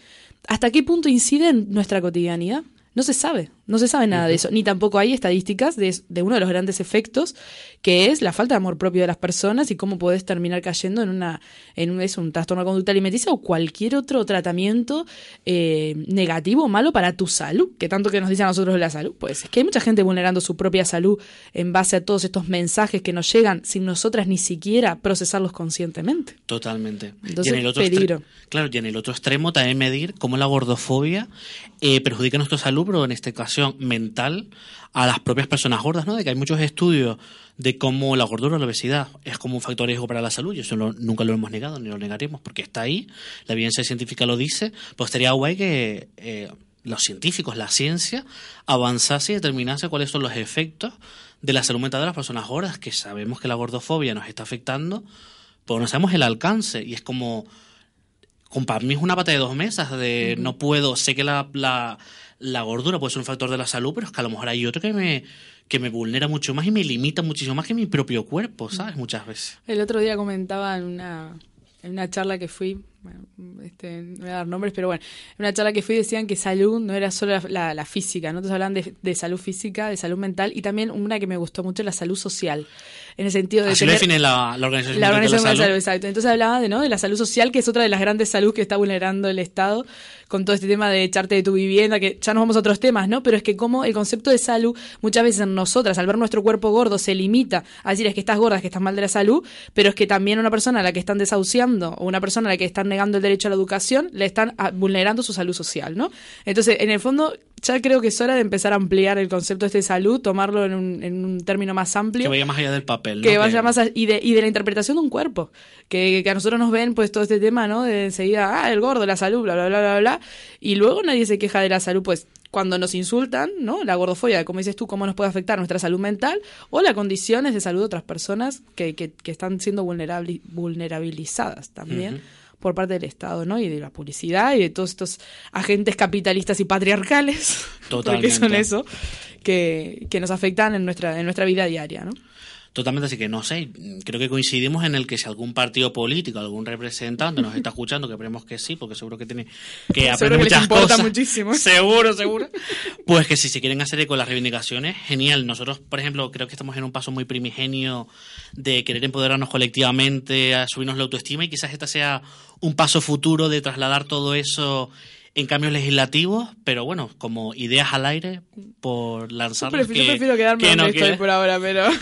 Hasta qué punto incide en nuestra cotidianidad no se sabe, no se sabe nada de eso, ni tampoco hay estadísticas de, de uno de los grandes efectos, que es la falta de amor propio de las personas y cómo puedes terminar cayendo en una en un, es un trastorno de conducta alimenticia o cualquier otro tratamiento eh, negativo o malo para tu salud, que tanto que nos dicen a nosotros de la salud, pues es que hay mucha gente vulnerando su propia salud en base a todos estos mensajes que nos llegan sin nosotras ni siquiera procesarlos conscientemente. Totalmente. Entonces, y en el otro peligro. claro, y en el otro extremo también medir cómo la gordofobia eh, perjudica nuestra salud, pero en esta mental, a las propias personas gordas, ¿no? De que hay muchos estudios de cómo la gordura o la obesidad es como un factor de riesgo para la salud, y eso lo- nunca lo hemos negado ni lo negaremos, porque está ahí, la evidencia científica lo dice, pues estaría guay que eh, los científicos, la ciencia, avanzase y determinase cuáles son los efectos de la salud mental de las personas gordas, que sabemos que la gordofobia nos está afectando, pero no sabemos el alcance, y es como para mí es una pata de dos mesas de no puedo, sé que la, la, la gordura puede ser un factor de la salud, pero es que a lo mejor hay otro que me, que me vulnera mucho más y me limita muchísimo más que mi propio cuerpo, ¿sabes? Muchas veces. El otro día comentaba en una, en una charla que fui, bueno, este, no voy a dar nombres, pero bueno, en una charla que fui decían que salud no era solo la, física, ¿no? Entonces hablaban de, de salud física, de salud mental y también una que me gustó mucho, la salud social. En el sentido de Así lo tener- define la, la Organización la Organización de la Salud. Salud, exacto. Entonces hablaba de, ¿no? de la salud social, que es otra de las grandes salud que está vulnerando el Estado con todo este tema de echarte de tu vivienda, que ya nos vamos a otros temas, ¿no? Pero es que como el concepto de salud muchas veces en nosotras, al ver nuestro cuerpo gordo, se limita a decir es que estás gorda, es que estás mal de la salud, pero es que también una persona a la que están desahuciando o una persona a la que están negando el derecho a la educación, le están ah, vulnerando su salud social, ¿no? Entonces, en el fondo, ya creo que es hora de empezar a ampliar el concepto este de salud, tomarlo en un, en un término más amplio Que vaya más allá del papel. ¿no? que vaya más a- y de, y de la interpretación de un cuerpo que, que a nosotros nos ven pues todo este tema no de enseguida ah el gordo la salud bla bla bla bla bla y luego nadie se queja de la salud pues cuando nos insultan no la gordofobia como dices tú cómo nos puede afectar nuestra salud mental o las condiciones de salud de otras personas que, que, que están siendo vulnerabli- vulnerabilizadas también Ujú. Por parte del Estado, ¿no? Y de la publicidad y de todos estos agentes capitalistas y patriarcales, porque son Totalmente. eso, que, que nos afectan en nuestra, en nuestra vida diaria, ¿no? Totalmente, así que no sé, creo que coincidimos en el que si algún partido político, algún representante nos está escuchando, que creemos que sí, porque seguro que tiene que aprender que muchas importa cosas. muchísimo. Seguro, seguro. Pues que si se quieren hacer eco las reivindicaciones, genial. Nosotros, por ejemplo, creo que estamos en un paso muy primigenio de querer empoderarnos colectivamente, a subirnos la autoestima y quizás esta sea un paso futuro de trasladar todo eso en cambios legislativos, pero bueno, como ideas al aire por Yo lanzar. prefiero, yo prefiero quedarme que no donde estoy por ahora, pero...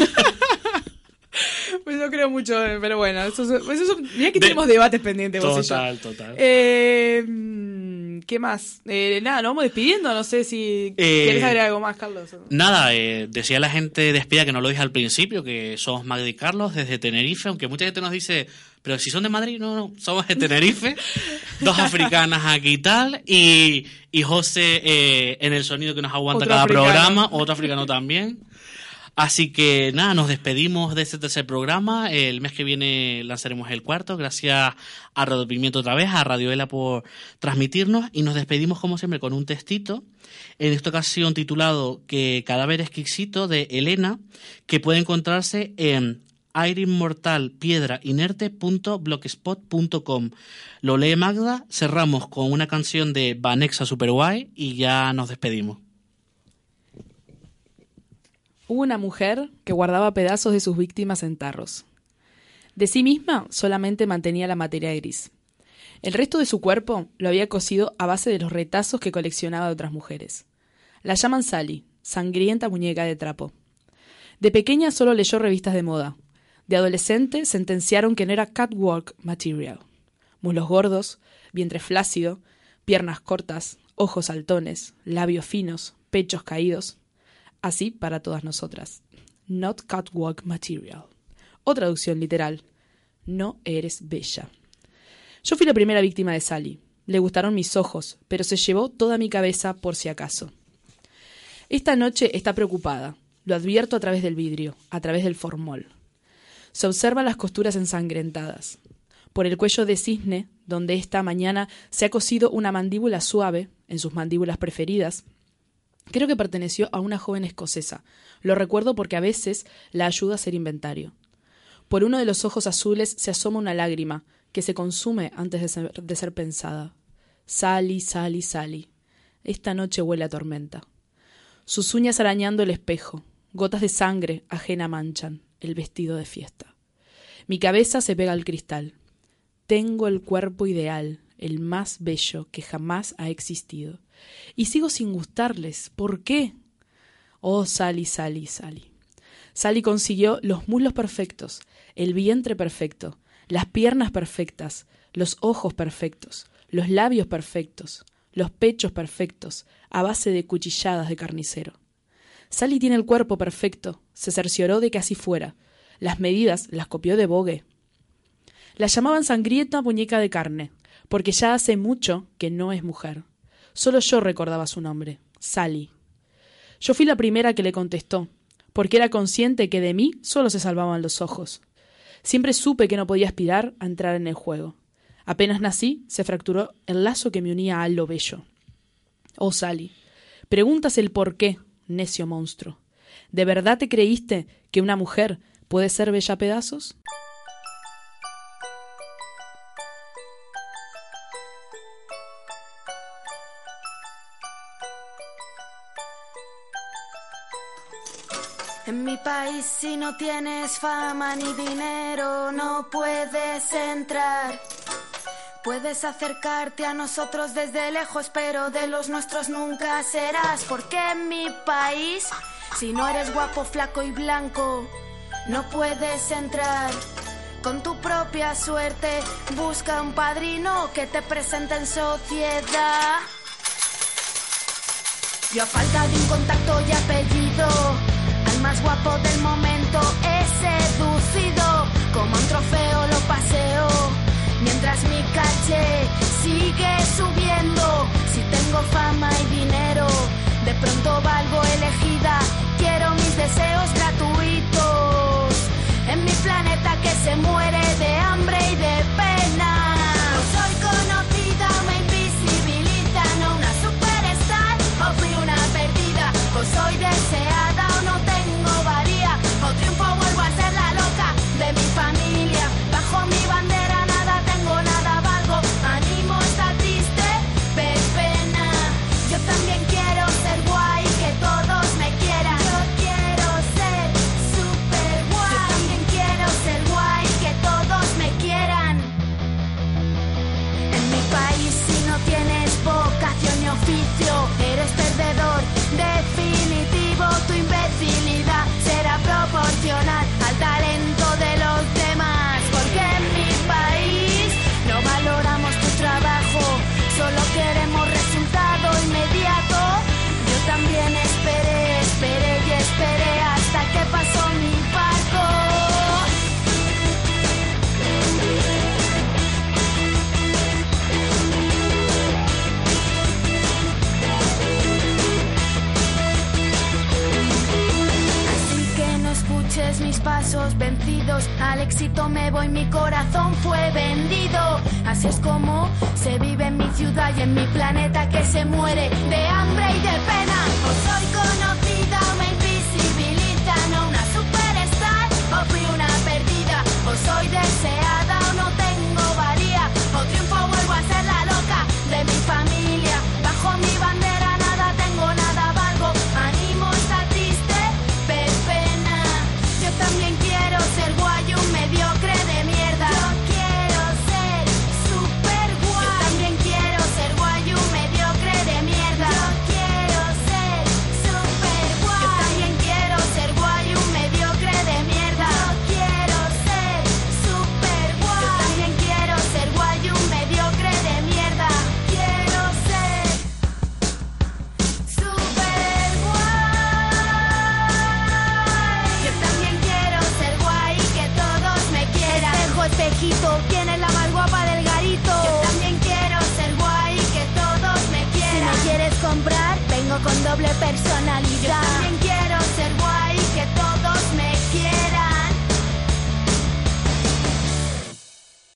pues yo creo mucho, eh, pero bueno, eso, es- eso, que De- tenemos debates pendientes vos y yo. Total, total. Eh, ¿Qué más? Eh, nada, nos vamos despidiendo, no sé si Eh, quieres agregar algo más, Carlos. Nada, eh, decía la gente despida que no lo dije al principio, que somos Magdi y Carlos desde Tenerife, aunque mucha gente nos dice, pero si son de Madrid, no, no, somos de Tenerife, dos africanas aquí y tal, y, y José eh, en el sonido que nos aguanta Otro cada africano. programa, otro africano también. Así que nada, nos despedimos de este tercer programa. El mes que viene lanzaremos el cuarto. Gracias a Radio Pimiento otra vez, a Radio Ela por transmitirnos. Y nos despedimos como siempre con un textito. En esta ocasión titulado que Cadáver exquisito de Elena, que puede encontrarse en airinmortalpiedrainerte.blogspot.com. Lo lee Magda, cerramos con una canción de Vanexa Superguay y ya nos despedimos. Hubo una mujer que guardaba pedazos de sus víctimas en tarros. De sí misma solamente mantenía la materia gris. El resto de su cuerpo lo había cosido a base de los retazos que coleccionaba de otras mujeres. La llaman Sally, sangrienta muñeca de trapo. De pequeña solo leyó revistas de moda. De adolescente sentenciaron que no era catwalk material. Muslos gordos, vientre flácido, piernas cortas, ojos saltones, labios finos, pechos caídos. Así para todas nosotras. Not catwalk material. O traducción literal. No eres bella. Yo fui la primera víctima de Sally. Le gustaron mis ojos, pero se llevó toda mi cabeza por si acaso. Esta noche está preocupada. Lo advierto a través del vidrio, a través del formol. Se observan las costuras ensangrentadas. Por el cuello de cisne, donde esta mañana se ha cosido una mandíbula suave, en sus mandíbulas preferidas, Creo que perteneció a una joven escocesa. Lo recuerdo porque a veces la ayuda a hacer inventario. Por uno de los ojos azules se asoma una lágrima, que se consume antes de ser, pensada. Sally, Sally, Sally. Esta noche huele a tormenta. Sus uñas arañando el espejo. Gotas de sangre ajena manchan el vestido de fiesta. Mi cabeza se pega al cristal. Tengo el cuerpo ideal, el más bello que jamás ha existido. Y sigo sin gustarles. ¿Por qué? Oh, Sally, Sally, Sally. Sally consiguió los muslos perfectos, el vientre perfecto, las piernas perfectas, los ojos perfectos, los labios perfectos, los pechos perfectos, a base de cuchilladas de carnicero. Sally tiene el cuerpo perfecto, se cercioró de que así fuera. Las medidas las copió de Vogue. La llamaban sangrienta muñeca de carne, porque ya hace mucho que no es mujer. Solo yo recordaba su nombre, Sally. Yo fui la primera que le contestó, porque era consciente que de mí solo se salvaban los ojos. Siempre supe que no podía aspirar a entrar en el juego. Apenas nací, se fracturó el lazo que me unía a lo bello. Oh, Sally, preguntas el por qué, necio monstruo. ¿De verdad te creíste que una mujer puede ser bella pedazos? Si no tienes fama ni dinero no puedes entrar. Puedes acercarte a nosotros desde lejos, pero de los nuestros nunca serás. Porque en mi país, si no eres guapo, flaco y blanco, no puedes entrar. Con tu propia suerte, busca un padrino que te presente en sociedad. Yo a falta de un contacto y apellido, más guapo del momento he seducido. Como un trofeo lo paseo, mientras mi caché sigue subiendo. Si tengo fama y dinero, de pronto valgo elegida. Quiero mis deseos gratuitos en mi planeta que se muere Al éxito me voy, mi corazón fue vendido. Así es como se vive en mi ciudad y en mi planeta que se muere de hambre y de pena. O soy conocida o me invisibilizan, o una superstar o fui una perdida, o soy deseada.